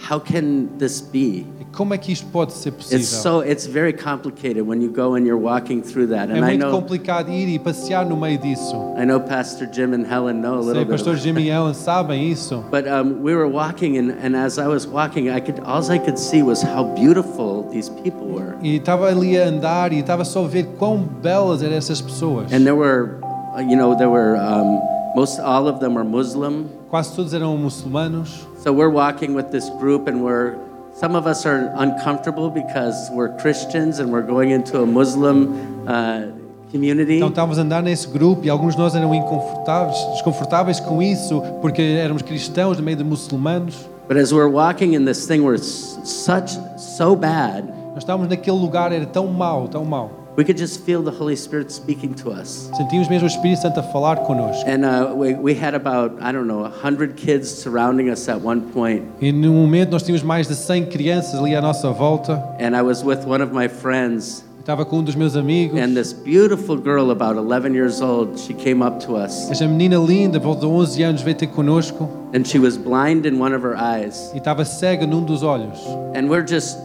how can this be? Como é que isto pode ser possível? It's so it's very complicated when you go and you're walking through that. é And I muito know complicado ir e passear no meio disso. I know Pastor Jim and Helen know a Sei, little bit. pastor about- Jimmy e Ellen sabem isso. But um, we were walking, and, and as I was walking, I could all I could see was how beautiful these people were. E estava ali a andar e estava só a ver quão belas eram essas pessoas. And there were, uh, you know, there were um, most all of them were Muslim. Quase todos eram muçulmanos. So we're walking with this group, and we're some of us are uncomfortable because we're Christians and we're going into a Muslim uh, community. Então estávamos a andar nesse grupo e alguns de nós eram inconfortáveis, desconfortáveis com isso, porque éramos cristãos no meio de muçulmanos. But as we're walking in this thing, we're such so bad. Nós estávamos naquele lugar, era tão mau, tão mau. We could just feel the Holy Spirit speaking to us. Sentimos mesmo o Espírito Santo a falar connosco. And uh, we, we had about, I don't know, 100 kids surrounding us at one point. E no momento nós tínhamos mais de 100 crianças ali à nossa volta. And I was with one of my friends, Estava com um dos meus amigos. and this beautiful girl, about 11 years old, she came up to us. Esta menina linda, volta de 11 anos, veio ter connosco And she was blind in one of her eyes. e estava cega num dos olhos. And we're just,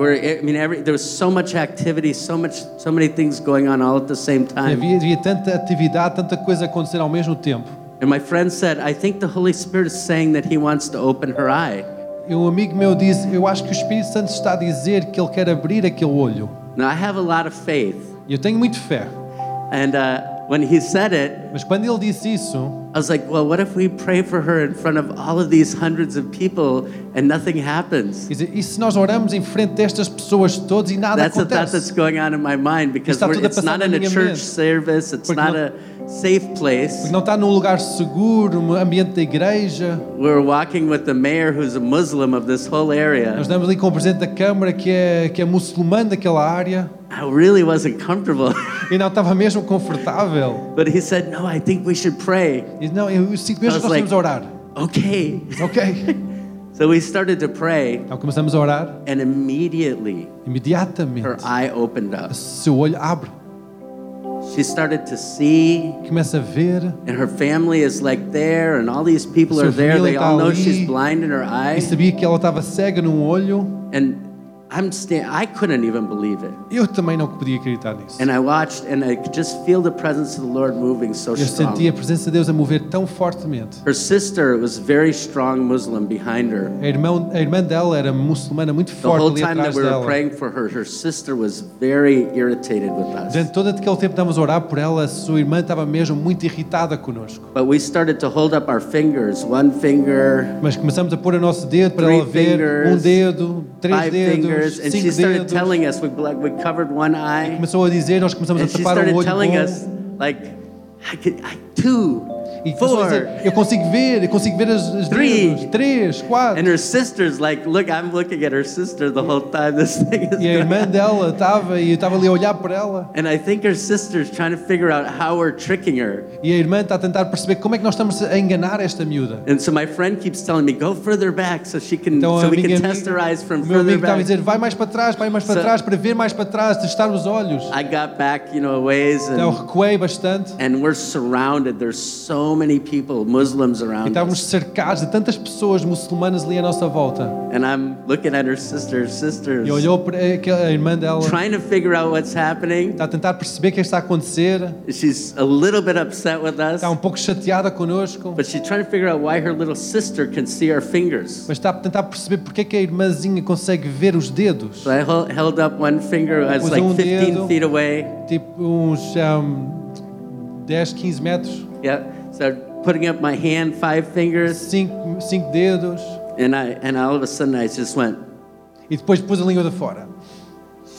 we're, I mean, every, there was so much activity, so much, so many things going on all at the same time. havia, havia tanta atividade, tanta coisa acontecer ao mesmo tempo. And my friend said, I think the Holy Spirit is saying that He wants to open her eye. E um amigo meu disse: Eu acho que o Espírito Santo está a dizer que ele quer abrir aquele olho. Now, I have a lot of faith. Eu tenho muito fé. And uh, when he said it, Mas quando ele disse isso, I was like, well, what if we pray for her in front of all of these hundreds of people and nothing happens? dizer, e se nós oramos em frente destas pessoas todas e nada That's the thought that's acontece? going on in my mind because it's not in a church mente. service, it's Porque not não- a safe place. Porque não está num lugar seguro, no ambiente da igreja. We're walking with the mayor who's a Muslim of this whole Nós area. estamos ali com o presidente da Câmara que é, que é muçulmano daquela área. I really wasn't comfortable. E não estava mesmo confortável. but he said, no, I think we should pray. E disse, não, eu sinto mesmo que nós temos a orar. Okay. Ok. So we started to pray, Então começamos a orar, and immediately imediatamente her eye opened up. seu olho abre, She started to see, começa a ver and her family is like there, and all these people are there. They all know she's blind in her e eye. sabia que ela estava cega num olho. And I'm sta- I couldn't even believe it. Eu também não podia acreditar nisso. And I watched, and I could just feel the presence of the Lord moving so Eu senti a presença de Deus a mover tão fortemente. Her sister was very strong Muslim behind her. A irmã, a irmã dela era muçulmana muito The forte whole ali time that atrás we were dela. praying for her, her sister was very irritated with us. Durante todo aquele tempo que estávamos a orar por ela, a sua irmã estava mesmo muito irritada connosco. But we started to hold up our fingers, one finger, Mas começamos a pôr o nosso dedo para Three ela ver fingers, um dedo, três five dedos, and she started dedos. telling us we like we covered one eye, Começou a dizer, nós começamos and she tapar started o olho telling bom. us like I could I, two, E four, eu consigo ver, eu consigo ver as, as Three. dedos, três, quatro. and her sister's like, look, I'm looking at her sister the whole time this thing is E a irmã dela estava e eu estava ali a olhar por ela. And I think her sister's trying to figure out how we're tricking her. E a irmã está a tentar perceber como é que nós estamos a enganar esta miúda. And so my friend keeps telling me, go further back so she can Então so we can amiga- test her eyes from o meu further amigo estava a back. dizer, vai mais para trás, vai mais para So- trás, para ver mais para trás, testar os olhos. I got back, you know, a ways Então and recuei bastante and we're surrounded. There's so many people, Muslims e around estávamos us. cercados de tantas pessoas muçulmanas ali à nossa volta. And I'm looking at her sister, sisters, E olhou para a irmã dela, trying to figure out what's happening. está a tentar perceber o que está a acontecer, She's a little bit upset with us, está um pouco chateada connosco, but she's trying to figure out why her little sister can see our fingers. mas está a tentar perceber porque é que a irmãzinha consegue ver os dedos. So I hel- held up one finger, I was like um 15 dedo. feet away. Tipo uns um, 10, 15 metros, Yeah, started putting up my hand, five fingers, cinco, cinco dedos, and I and all of a sudden I just went. e depois pôs a língua de fora.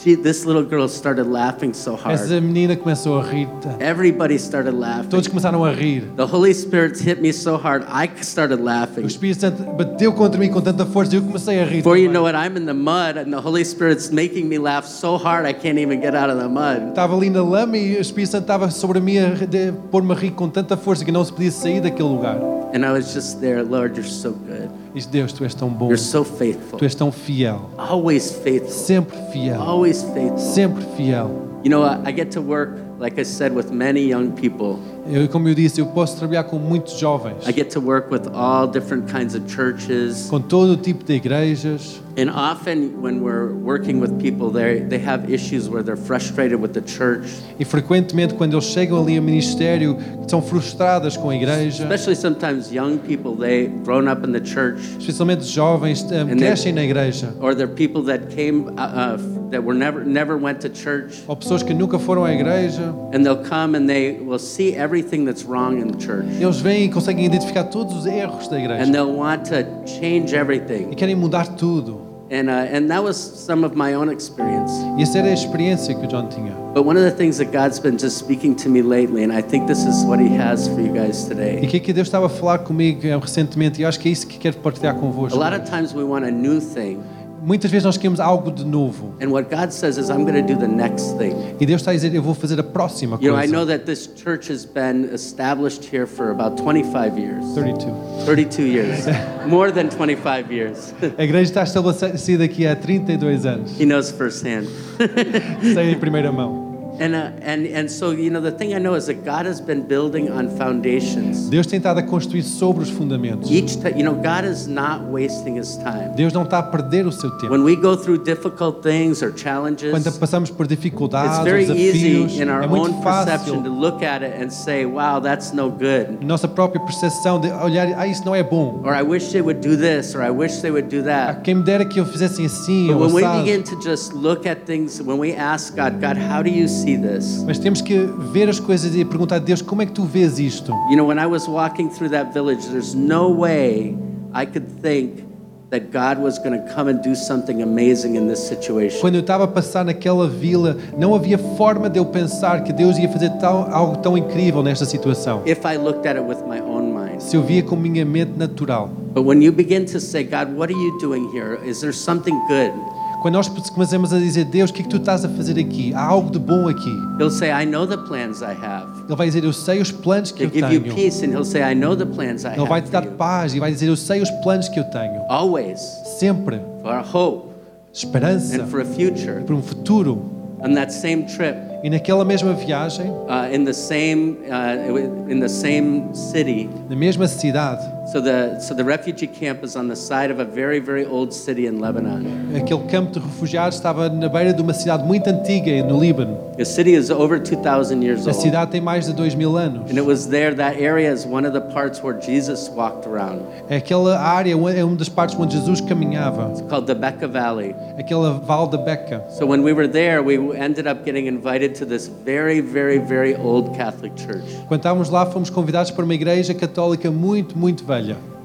She, this little girl started laughing so hard. Essa menina começou a rir. Everybody started laughing. Todos começaram a rir. The Holy Spirit hit me so hard, I started O laughing. Espírito Santo bateu contra mim com tanta força eu comecei a rir. Before you know it, I'm in the mud, and the Holy Spirit's making me laugh so hard I can't even get out of the mud. Estava ali na lama e o Espírito Santo estava sobre mim a de- pôr-me a rir com tanta força que não se podia sair daquele lugar. And I was just there, Lord, you're so good. Diz Deus, tu és tão bom, You're so faithful. tu és tão fiel, Always faithful. sempre fiel, Always faithful. sempre fiel. You know, I I get to work, like I said, with many young people. Eu, como eu disse, eu posso trabalhar com muitos jovens, I get to work with all different kinds of churches. com todo tipo de igrejas. And often when we're working with people, they they have issues where they're frustrated with the church, E frequentemente, quando eles chegam ali ao ministério, são frustradas com a igreja, especially sometimes young people. They grown up in the church, especialmente jovens, eh, they- crescem na igreja. or they're people that came uh, uh, that were never never went to church, Ou pessoas que nunca foram à igreja, and they'll come and they will see everything that's wrong in the church, eles vêm e conseguem identificar todos os erros da igreja. and they'll want to change E everything. querem mudar tudo. And uh, and that was some of my own experience. E essa era a experiência que o John tinha. But one of the things that God's been just speaking to me lately, and I think this is what He has for you guys E today. que é que Deus estava a falar comigo eh, recentemente e acho que é isso que quero partilhar A convosco. lot of times we want a new thing. Muitas vezes nós queremos algo de novo. And what God says is, I'm going to do the next thing. E Deus está a dizer, eu vou fazer a próxima You know, I know coisa. that this church has been established here for about 25 years, 32. 32 years, more than 25 years. A igreja está estabelecida aqui há 32 anos. he knows firsthand. Sei em primeira mão. And, and, and so, you know, the thing I know is that God has been building on foundations. Deus tem estado a construir sobre os fundamentos. Each time, you know, God is not wasting his time. Deus não está a perder o seu tempo. When we go through difficult things or challenges, Quando passamos por It's dificuldades, very desafios, easy in our é own muito perception to fácil look at it and say, wow, that's no good. nossa própria percepção de olhar, ah, isso não é bom. Or I wish they would do this, or I wish they would do Ah, that. quem me dera que eu fizessem assim But ou when we assado. begin to just look at things, when we ask God, God, how do you see this? Mas temos que ver as coisas e perguntar a Deus como é que tu vês isto? You know, when I was walking through that village, there's no way I could think that God was going to come and do something amazing in this situation. Quando eu estava a passar naquela vila, não havia forma de eu pensar que Deus ia fazer tão, algo tão incrível nesta situação. If I looked at it with my own mind. Se eu via com minha mente natural. But when you begin to say, God, what are you doing here? Is there something good? Quando nós começamos a dizer, Deus, o que é que tu estás a fazer aqui? Há algo de bom aqui. He'll say, I know the plans I have. Ele vai dizer, eu sei os planos que To eu give you tenho. peace, and he'll say, I know the plans I Ele vai te dar paz e vai dizer, eu sei os planos que eu tenho. Always Sempre. for hope Esperança. and for a future. Para um futuro. On that same trip, E naquela mesma viagem, uh, in the same uh, in the same city, na mesma cidade, so the so the refugee camp is on the side of a very very old city in Lebanon. aquele campo de refugiados estava na beira de uma cidade muito antiga no Líbano. The city is over 2,000 years A old. cidade tem mais de dois mil anos. And it was there, that area is one of the parts where Jesus walked around. Aquela área é uma das partes onde Jesus caminhava. It's called the Becca Valley. Aquela Val da Beca. So when we were there, we ended up getting invited to this very, very, very old Catholic church. Quando estávamos lá, fomos convidados para uma igreja católica muito, muito velha.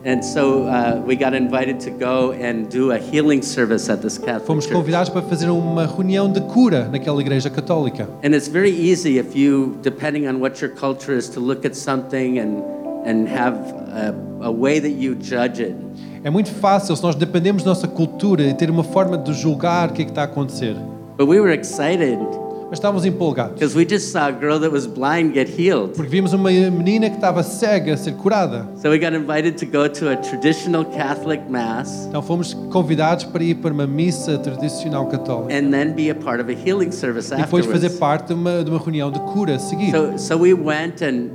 And so uh, we got invited to go and do a healing service at this Catholic Fomos convidados para fazer uma reunião de cura naquela igreja católica. And it's very easy if you, depending on what your culture is, to look at something and, and have a, a way that you judge it. É muito fácil se nós dependemos da nossa cultura e ter uma forma de julgar o que é que está a acontecer. But we were excited Mas estávamos empolgados. because we just saw a girl that was blind get healed. Porque vimos uma menina que estava cega ser curada. So we got invited to go to a traditional Catholic mass Então fomos convidados para ir para uma missa tradicional católica. and then be a part of a healing service E depois fazer afterwards. parte de uma, de uma reunião de cura a seguir. So, so we went and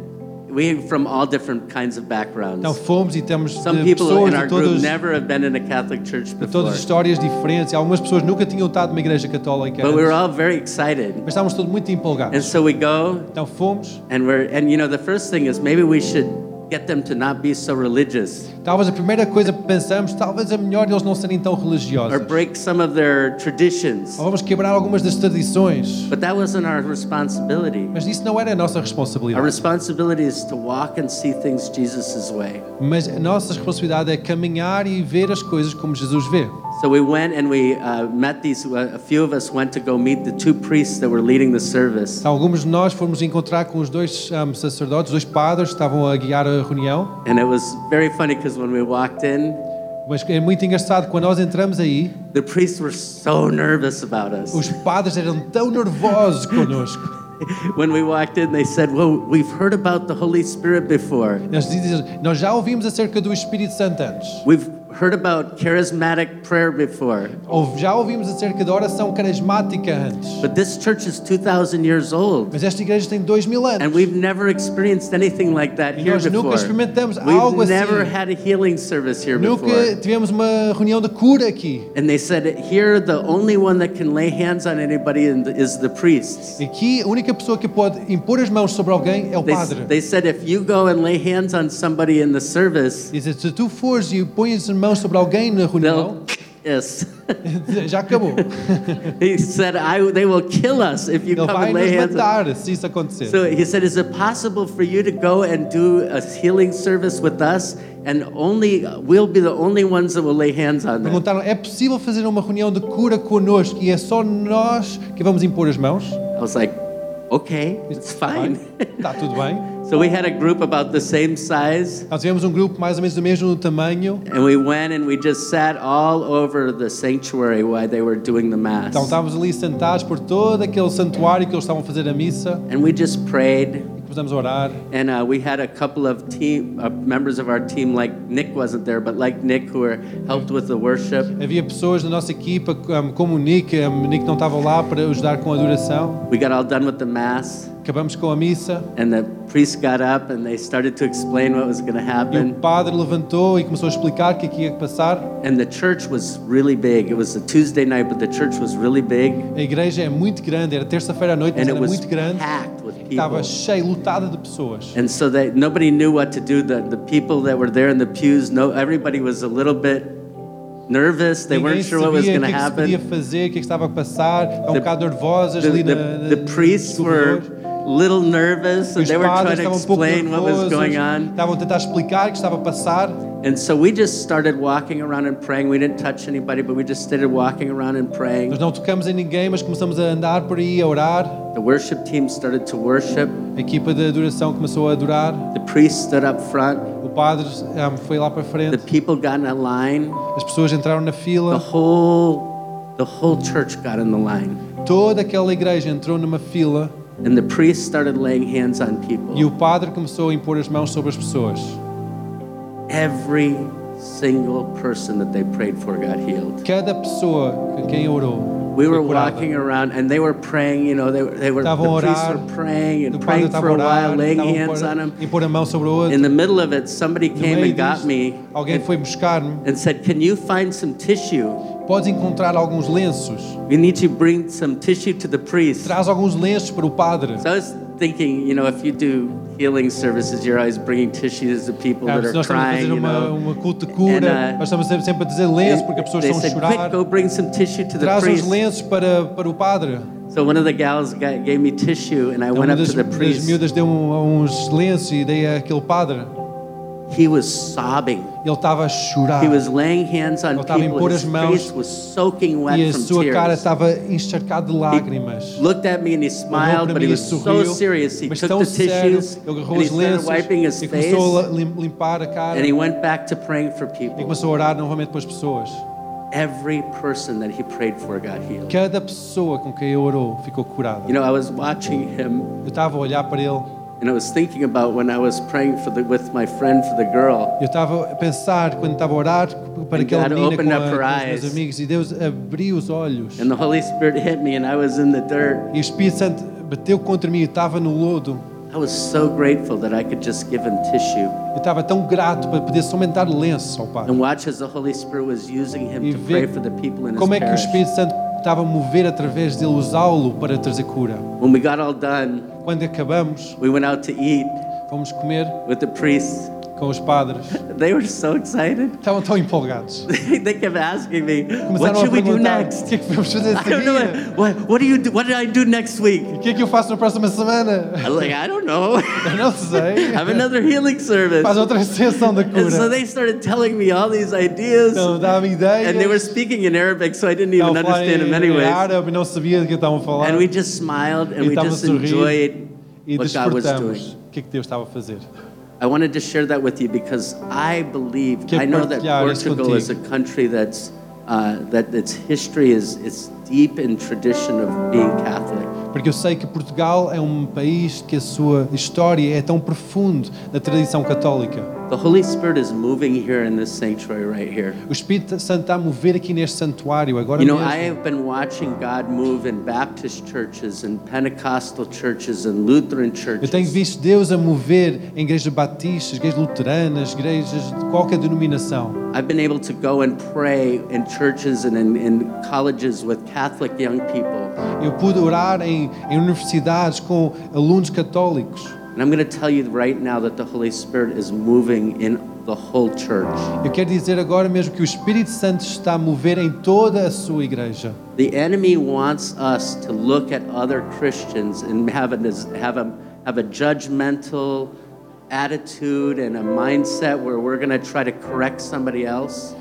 we from all different kinds of backgrounds. Então fomos e temos Some de people pessoas in our de group todas, never have been in a Catholic church de before, todas histórias diferentes. Algumas pessoas nunca tinham estado numa igreja católica. but we were all very excited. Mas estávamos todos muito And so we go Então fomos. and we're and you know the first thing is maybe we should get them to not be so religious Talvez a primeira coisa que pensamos, talvez é melhor eles não serem tão or religiosos. break some of their traditions. Ou vamos quebrar algumas das tradições. But that wasn't our responsibility. Mas isso não era a nossa Our responsabilidade. responsibility is to walk and see things Jesus' way. Mas a nossa responsabilidade é caminhar e ver as coisas como Jesus vê. So we went and we uh, met these. Uh, a few of us went to go meet the two priests that were leading the service. Então, alguns de nós fomos encontrar com os dois ahm, sacerdotes, dois padres que estavam a guiar a reunião. And it was very funny because when we walked in, Mas é muito engraçado, quando nós entramos aí, the priests were so nervous about us. os padres eram tão nervosos connosco. When we walked in, they said, Well, we've heard about the Holy Spirit before. Eles dizem, nós já ouvimos acerca do Espírito Santo antes. We've heard about charismatic prayer before. Já ouvimos acerca da oração carismática antes. But this church is 2,000 years old. Mas esta igreja tem dois mil anos. And we've never experienced anything like that E here nós nunca experimentamos algo We've never assim. had a healing service here Nunca before. tivemos uma reunião de cura aqui. And they said, Here, the only one that can lay hands on anybody the- is the priests. Aqui, a única pessoa que pode impor as mãos sobre alguém é o They, padre. they said, If you go and lay hands on somebody in the service, Diz, se tu fores e pões as mãos sobre alguém na reunião. Yes. já acabou. he said, I, They will kill us if you Ele come and lay hands on. matar se isso acontecer. So he said, Is it possible for you to go and do a healing service with us? And only we'll be the only ones that will lay hands on them. Perguntaram, é possível fazer uma reunião de cura conosco e é só nós que vamos impor as mãos? I was like, Okay, it's fine. Está tudo bem. so we had a group about the same size. Nós tivemos um grupo mais ou menos do mesmo tamanho. And we went and we just sat all over the sanctuary while they were doing the mass. Então estávamos ali sentados por todo aquele santuário que eles estavam a fazer a missa And we just prayed. A orar. And uh, we had a couple of team uh, members of our team, like Nick wasn't there, but like Nick, who were helped with the worship. Havia pessoas da nossa equipa, um, como o Nick, um, Nick não estava lá para ajudar com a adoração. We got all done with the mass, Acabamos com a missa and the priest got up and they started to explain what was going to e o happen. padre levantou e começou a explicar o que é que ia passar. And the church was really big. It was a Tuesday night, but the church was really big, A igreja é muito grande, era terça-feira à noite, mas and it era muito grande. packed. Estava cheia, lotada de pessoas. And so that nobody knew what to do. The, the people that were there in the pews, no, everybody was a little bit nervous. They Ninguém weren't sure what was going to é que se happen. fazer, que que estava a passar. Um The- nervosas The, the, the priests were. Little nervous, and they were trying to estavam um explain what was going on. estavam a tentar explicar o que estava a passar. And so we just started walking around and praying. We didn't touch anybody, but we just started walking around and praying. Nós não tocamos em ninguém, mas começamos a andar por aí, a orar. The worship team started to worship. A equipa de adoração começou a adorar. The priest stood up front. O padre um, foi lá para The frente. people got in a line. As pessoas entraram na The fila. whole the whole church got in the line. Toda aquela igreja entrou numa fila And the priest started laying hands on people. e o padre começou a impor as mãos sobre as pessoas. Every single person that they prayed for got healed. Cada pessoa com quem orou We were walking around and they were praying, you know, they, were- they were, the priests were praying and praying for a while, laying hands on him. impor a mão sobre o outro. In the middle of it, somebody came and got me and, and said, Can you find some tissue? Podes encontrar alguns lenços. We need to bring some tissue to the priest. Traz alguns lenços para o padre. So thinking, you know, if you do healing services, you're always bringing tissues to people Ah, that are nós a crying, fazer you uma, know. uma culto cura, And, uh, nós estamos sempre, a dizer lenços porque as pessoas estão a said, chorar. quick, go bring some tissue to the Traz priest. lenços para, para o padre. So one of the gals got, gave me tissue, and I Então, went up das, to the das priest. miúdas deu um, uns lenços e dei àquele padre. He was sobbing. Ele estava a chorar. He was laying hands on Ele estava a impor as mãos face was soaking wet E a sua cara estava encharcada de lágrimas. Looked at me and he Olhou smiled, para but mim he e was so sorriu, serious. He took tão the sério, tissues ele agarrou and he os started lenços wiping his e face, começou a lim- limpar a cara and he e went back to praying for people. começou a orar novamente pelas pessoas. Every person that he prayed for got healed. Cada pessoa com quem ele orou ficou curada. You know, I was watching him Eu estava a olhar para ele, and I was thinking about when I was praying for the, with my friend for the girl. eu estava a pensar quando estava a orar para aquela God menina com, a, com os meus amigos e Deus abriu os olhos. And the Holy Spirit hit me and I was in the dirt. E o Espírito Santo bateu contra mim e estava no lodo. I was so grateful that I could just give him tissue Eu estava tão grato para poder somente dar lenço ao Pai. and watch as the Holy Spirit was using him E to pray for the people in his Como é que o parish. Espírito Santo estava a mover através dele, usá-lo para trazer cura. When we got all done, Quando acabamos, we went out to eat fomos comer with the priests. Com os padres. They were so excited. Estavam tão empolgados. they kept asking me, "What Começaram a should we do perguntar o next?" que é que vamos fazer I don't know. What, what do you do? What did I do next week? O que é que eu faço na próxima semana? I was like, I don't know. Eu não sei. Have another healing service. Faz outra sessão da And so cura. they started telling me all these ideas, Então, dá-me ideias. and they were speaking in Arabic, so I didn't even understand them árabe não sabia do que estavam a falar. And we just smiled and E we just enjoyed e what God was doing. o que é que Deus estava a fazer. I wanted to share that with you because I believe I know that Portugal is a country that's uh, that its history is it's deep in tradition of being Catholic. Porque eu sei que Portugal é um país que a sua história é tão profundo na tradição católica. The Holy Spirit is moving here in this sanctuary right here. O Espírito Santo está a mover aqui neste santuário agora You know, mesmo. I have been watching God move in Baptist churches and Pentecostal churches and Lutheran Eu tenho churches. visto Deus a mover em igrejas batistas, igrejas luteranas, igrejas de qualquer denominação. I've been able to go and pray in churches and in, in colleges with Catholic young people. Eu pude orar em, em universidades com alunos católicos. And I'm going to tell you right now that the Holy Spirit is moving in the whole church. Eu quero dizer agora mesmo que o Espírito Santo está a mover em toda a sua igreja. The enemy wants us to look at other Christians and have a, have a, have a judgmental attitude and a mindset where we're going to try to correct somebody else.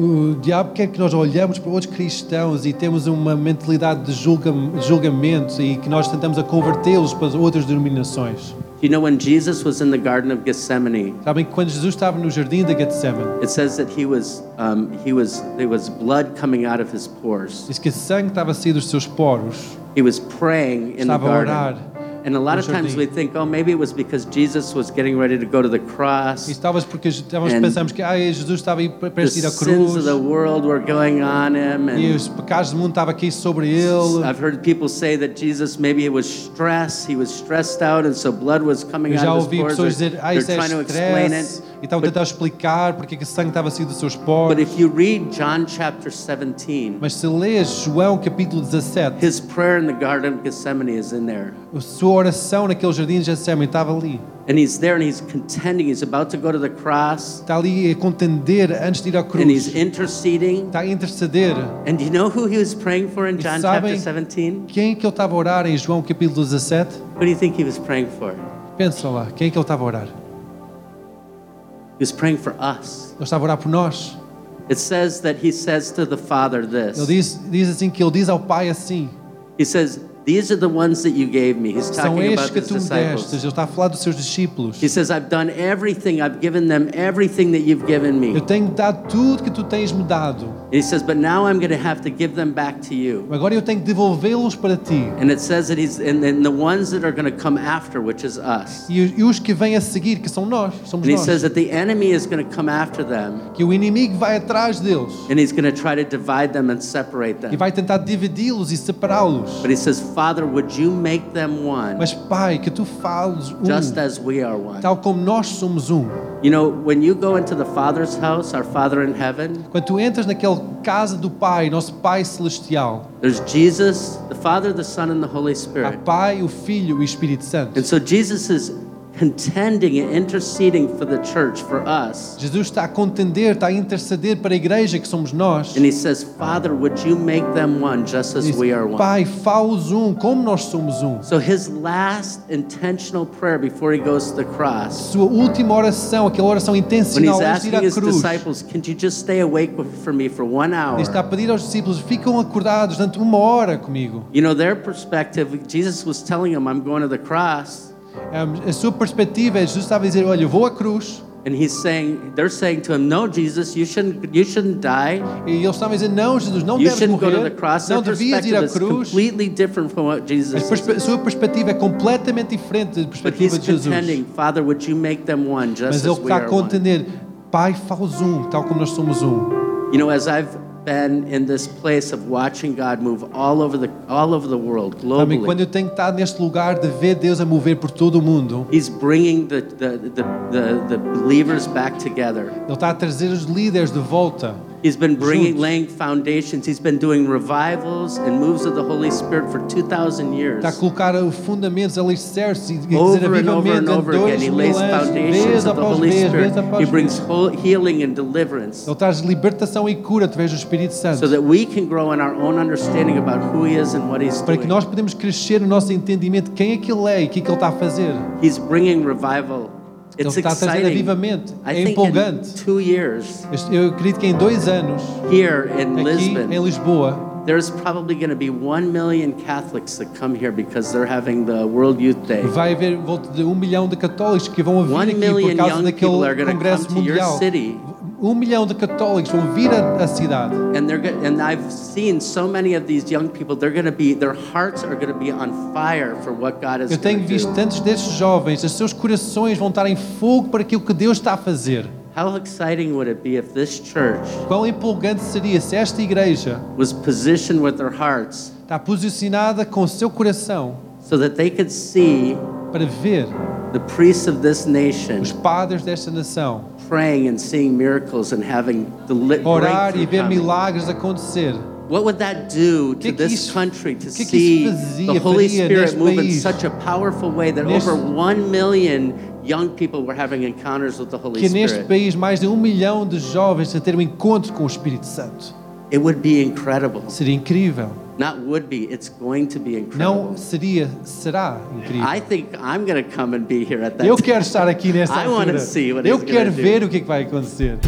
O diabo quer que nós olhamos para outros cristãos e temos uma mentalidade de julga- julgamento e que nós tentamos a convertê-los para outras denominações. You know, when Jesus was in the Garden of Gethsemane, Sabem que quando Jesus estava no jardim de Getsemane, it says that he was, um, he was, there was blood coming out of his pores. diz que sangue estava a sair dos seus poros. He was praying in the Estava a garden. And a lot of times we think, oh, maybe it was because Jesus was getting ready to go to the E cross. estavas porque estávamos pensamos que ah, Jesus estava The prestes a ir à sins cruz of the world were going on him. e And os pecados do mundo estavam aqui sobre ele. I've heard people say that Jesus maybe it was stress. He was stressed out, and so blood was coming out of his ouvi pores. dizer, ah, they're é trying to explain it. E estavam a But, tentar explicar porque que o sangue estava a sair dos seus but poros. if you read John chapter 17, Mas se lês João capítulo 17, his prayer in the Garden of Gethsemane is in there. a sua oração naquele jardim de Getsemane estava ali. And he's there and he's contending. He's about to go to the cross Está ali a contender antes de ir à and he's cruz. interceding. Está a interceder. And do you know who he was praying for in John chapter sabem 17? quem que ele estava a orar em João capítulo 17? Who do you think he was praying for? Pensa lá, quem é que ele estava a orar? He was praying for us. Ele estava a orar por nós. It says that he says to the Father Ele this. diz, diz assim que ele diz ao Pai assim: He says, These are the ones that you gave me. He's São talking estes about que tu me disciples. destes. Ele está a falar dos seus discípulos. He says, I've done everything. I've given them everything that you've given me. Eu tenho dado tudo que tu tens me dado. And he says, but now I'm going to have to give them back to you. Agora eu tenho que devolvê-los para ti. And it says that he's, and then the ones that are going to come after, which is us. E os, e os que vêm a seguir, que são nós, somos And he nós. says that the enemy is going to come after them Que o inimigo vai atrás deles and he's going to try to divide them and separate e them. vai tentar dividi-los e separá-los. But he says, Father, would you make them one Mas Pai, que tu fales just um, as we are one? tal como nós somos um. You know, when you go into the Father's house, our Father in heaven, Quando tu entras naquela casa do Pai, nosso Pai celestial, there's Jesus, the Father, the Son, and the Holy há Spirit. Pai, o Filho e o Espírito Santo. And so Jesus is contending and interceding for the church, for us. Jesus está a contender, está a interceder para a igreja que somos nós. And he says, Father, would you make them one just as Diz, we are one? Pai, fala-os um, como nós somos um. So his last intentional prayer before he goes to the cross, Sua última oração, aquela oração when intencional he's antes de ir asking à his cruz, disciples, Can you just stay awake for me for one hour? ele está a pedir aos discípulos, ficam acordados durante uma hora comigo. You know, their perspective, Jesus was telling them, I'm going to the cross. A sua perspectiva é, Jesus estava a dizer, olha, eu vou à cruz, And he's saying, they're saying to him, No, Jesus, you shouldn't, you shouldn't die. e eles estavam a dizer, não, Jesus, não You deves shouldn't go to the morrer, cross. não devias ir à cruz. completely different from what A Jesus perspe- is. sua perspectiva é completamente diferente da But perspectiva he's de Jesus. contending, Father, would you make them one just Mas ele está a contender, Pai, fala-os um, tal como nós somos um. You know, as I've been in this place of watching God move all over the all over the world, Também quando globally, eu tenho estado neste lugar de ver Deus a mover por todo o mundo, He's bringing the the, the, the, the believers back together. Ele está a trazer os líderes de volta. He's been bringing, Juntos. laying foundations. He's been doing revivals and moves of the Holy Spirit for 2,000 years. Está a colocar os fundamentos, alicerces e e Over and over and over again, He lays foundations of the Holy Spirit. He brings healing and deliverance Ele traz libertação e cura através do Espírito Santo. so that we can grow in our own understanding about who He is and what He's Para que doing. nós podemos crescer no nosso entendimento de quem é que Ele é e o que é que Ele está a fazer. He's bringing revival. Ele It's está a trazer avivamento. É empolgante. years Eu acredito que em dois anos, here in aqui em Lisbon, Lisboa, there's probably going to be one million Catholics that come here because they're having the World Youth Day. vai haver em volta de um milhão de católicos que vão vir aqui por causa daquele congresso mundial. Um milhão de católicos vão vir à, cidade. And they're go- and I've seen so many of these young people. They're going to be their hearts are going to be on fire for what God is Eu tenho visto do. tantos destes jovens, os seus corações vão estar em fogo para aquilo que Deus está a fazer. How exciting would it be if this church Quão empolgante seria se esta igreja was positioned with their hearts está posicionada com o seu coração so that they could see para ver the priests of this nation os padres desta nação praying and seeing miracles and having deli- orar e ver milagres acontecer? What would that do Que to que this isso- country to que que see the Holy Spirit neste move in such a powerful way that Neste- over one million young people were having encounters with the Holy Que neste Spirit? país mais de um milhão de jovens a ter um encontro com o Espírito Santo. It would be incredible. Seria incrível. Not would be, it's going to be incredible. Não seria, será incrível. I think I'm going to come and be here at that Eu quero estar aqui nesta I wanna altura. see what Eu he's quero do. ver o que é que vai acontecer.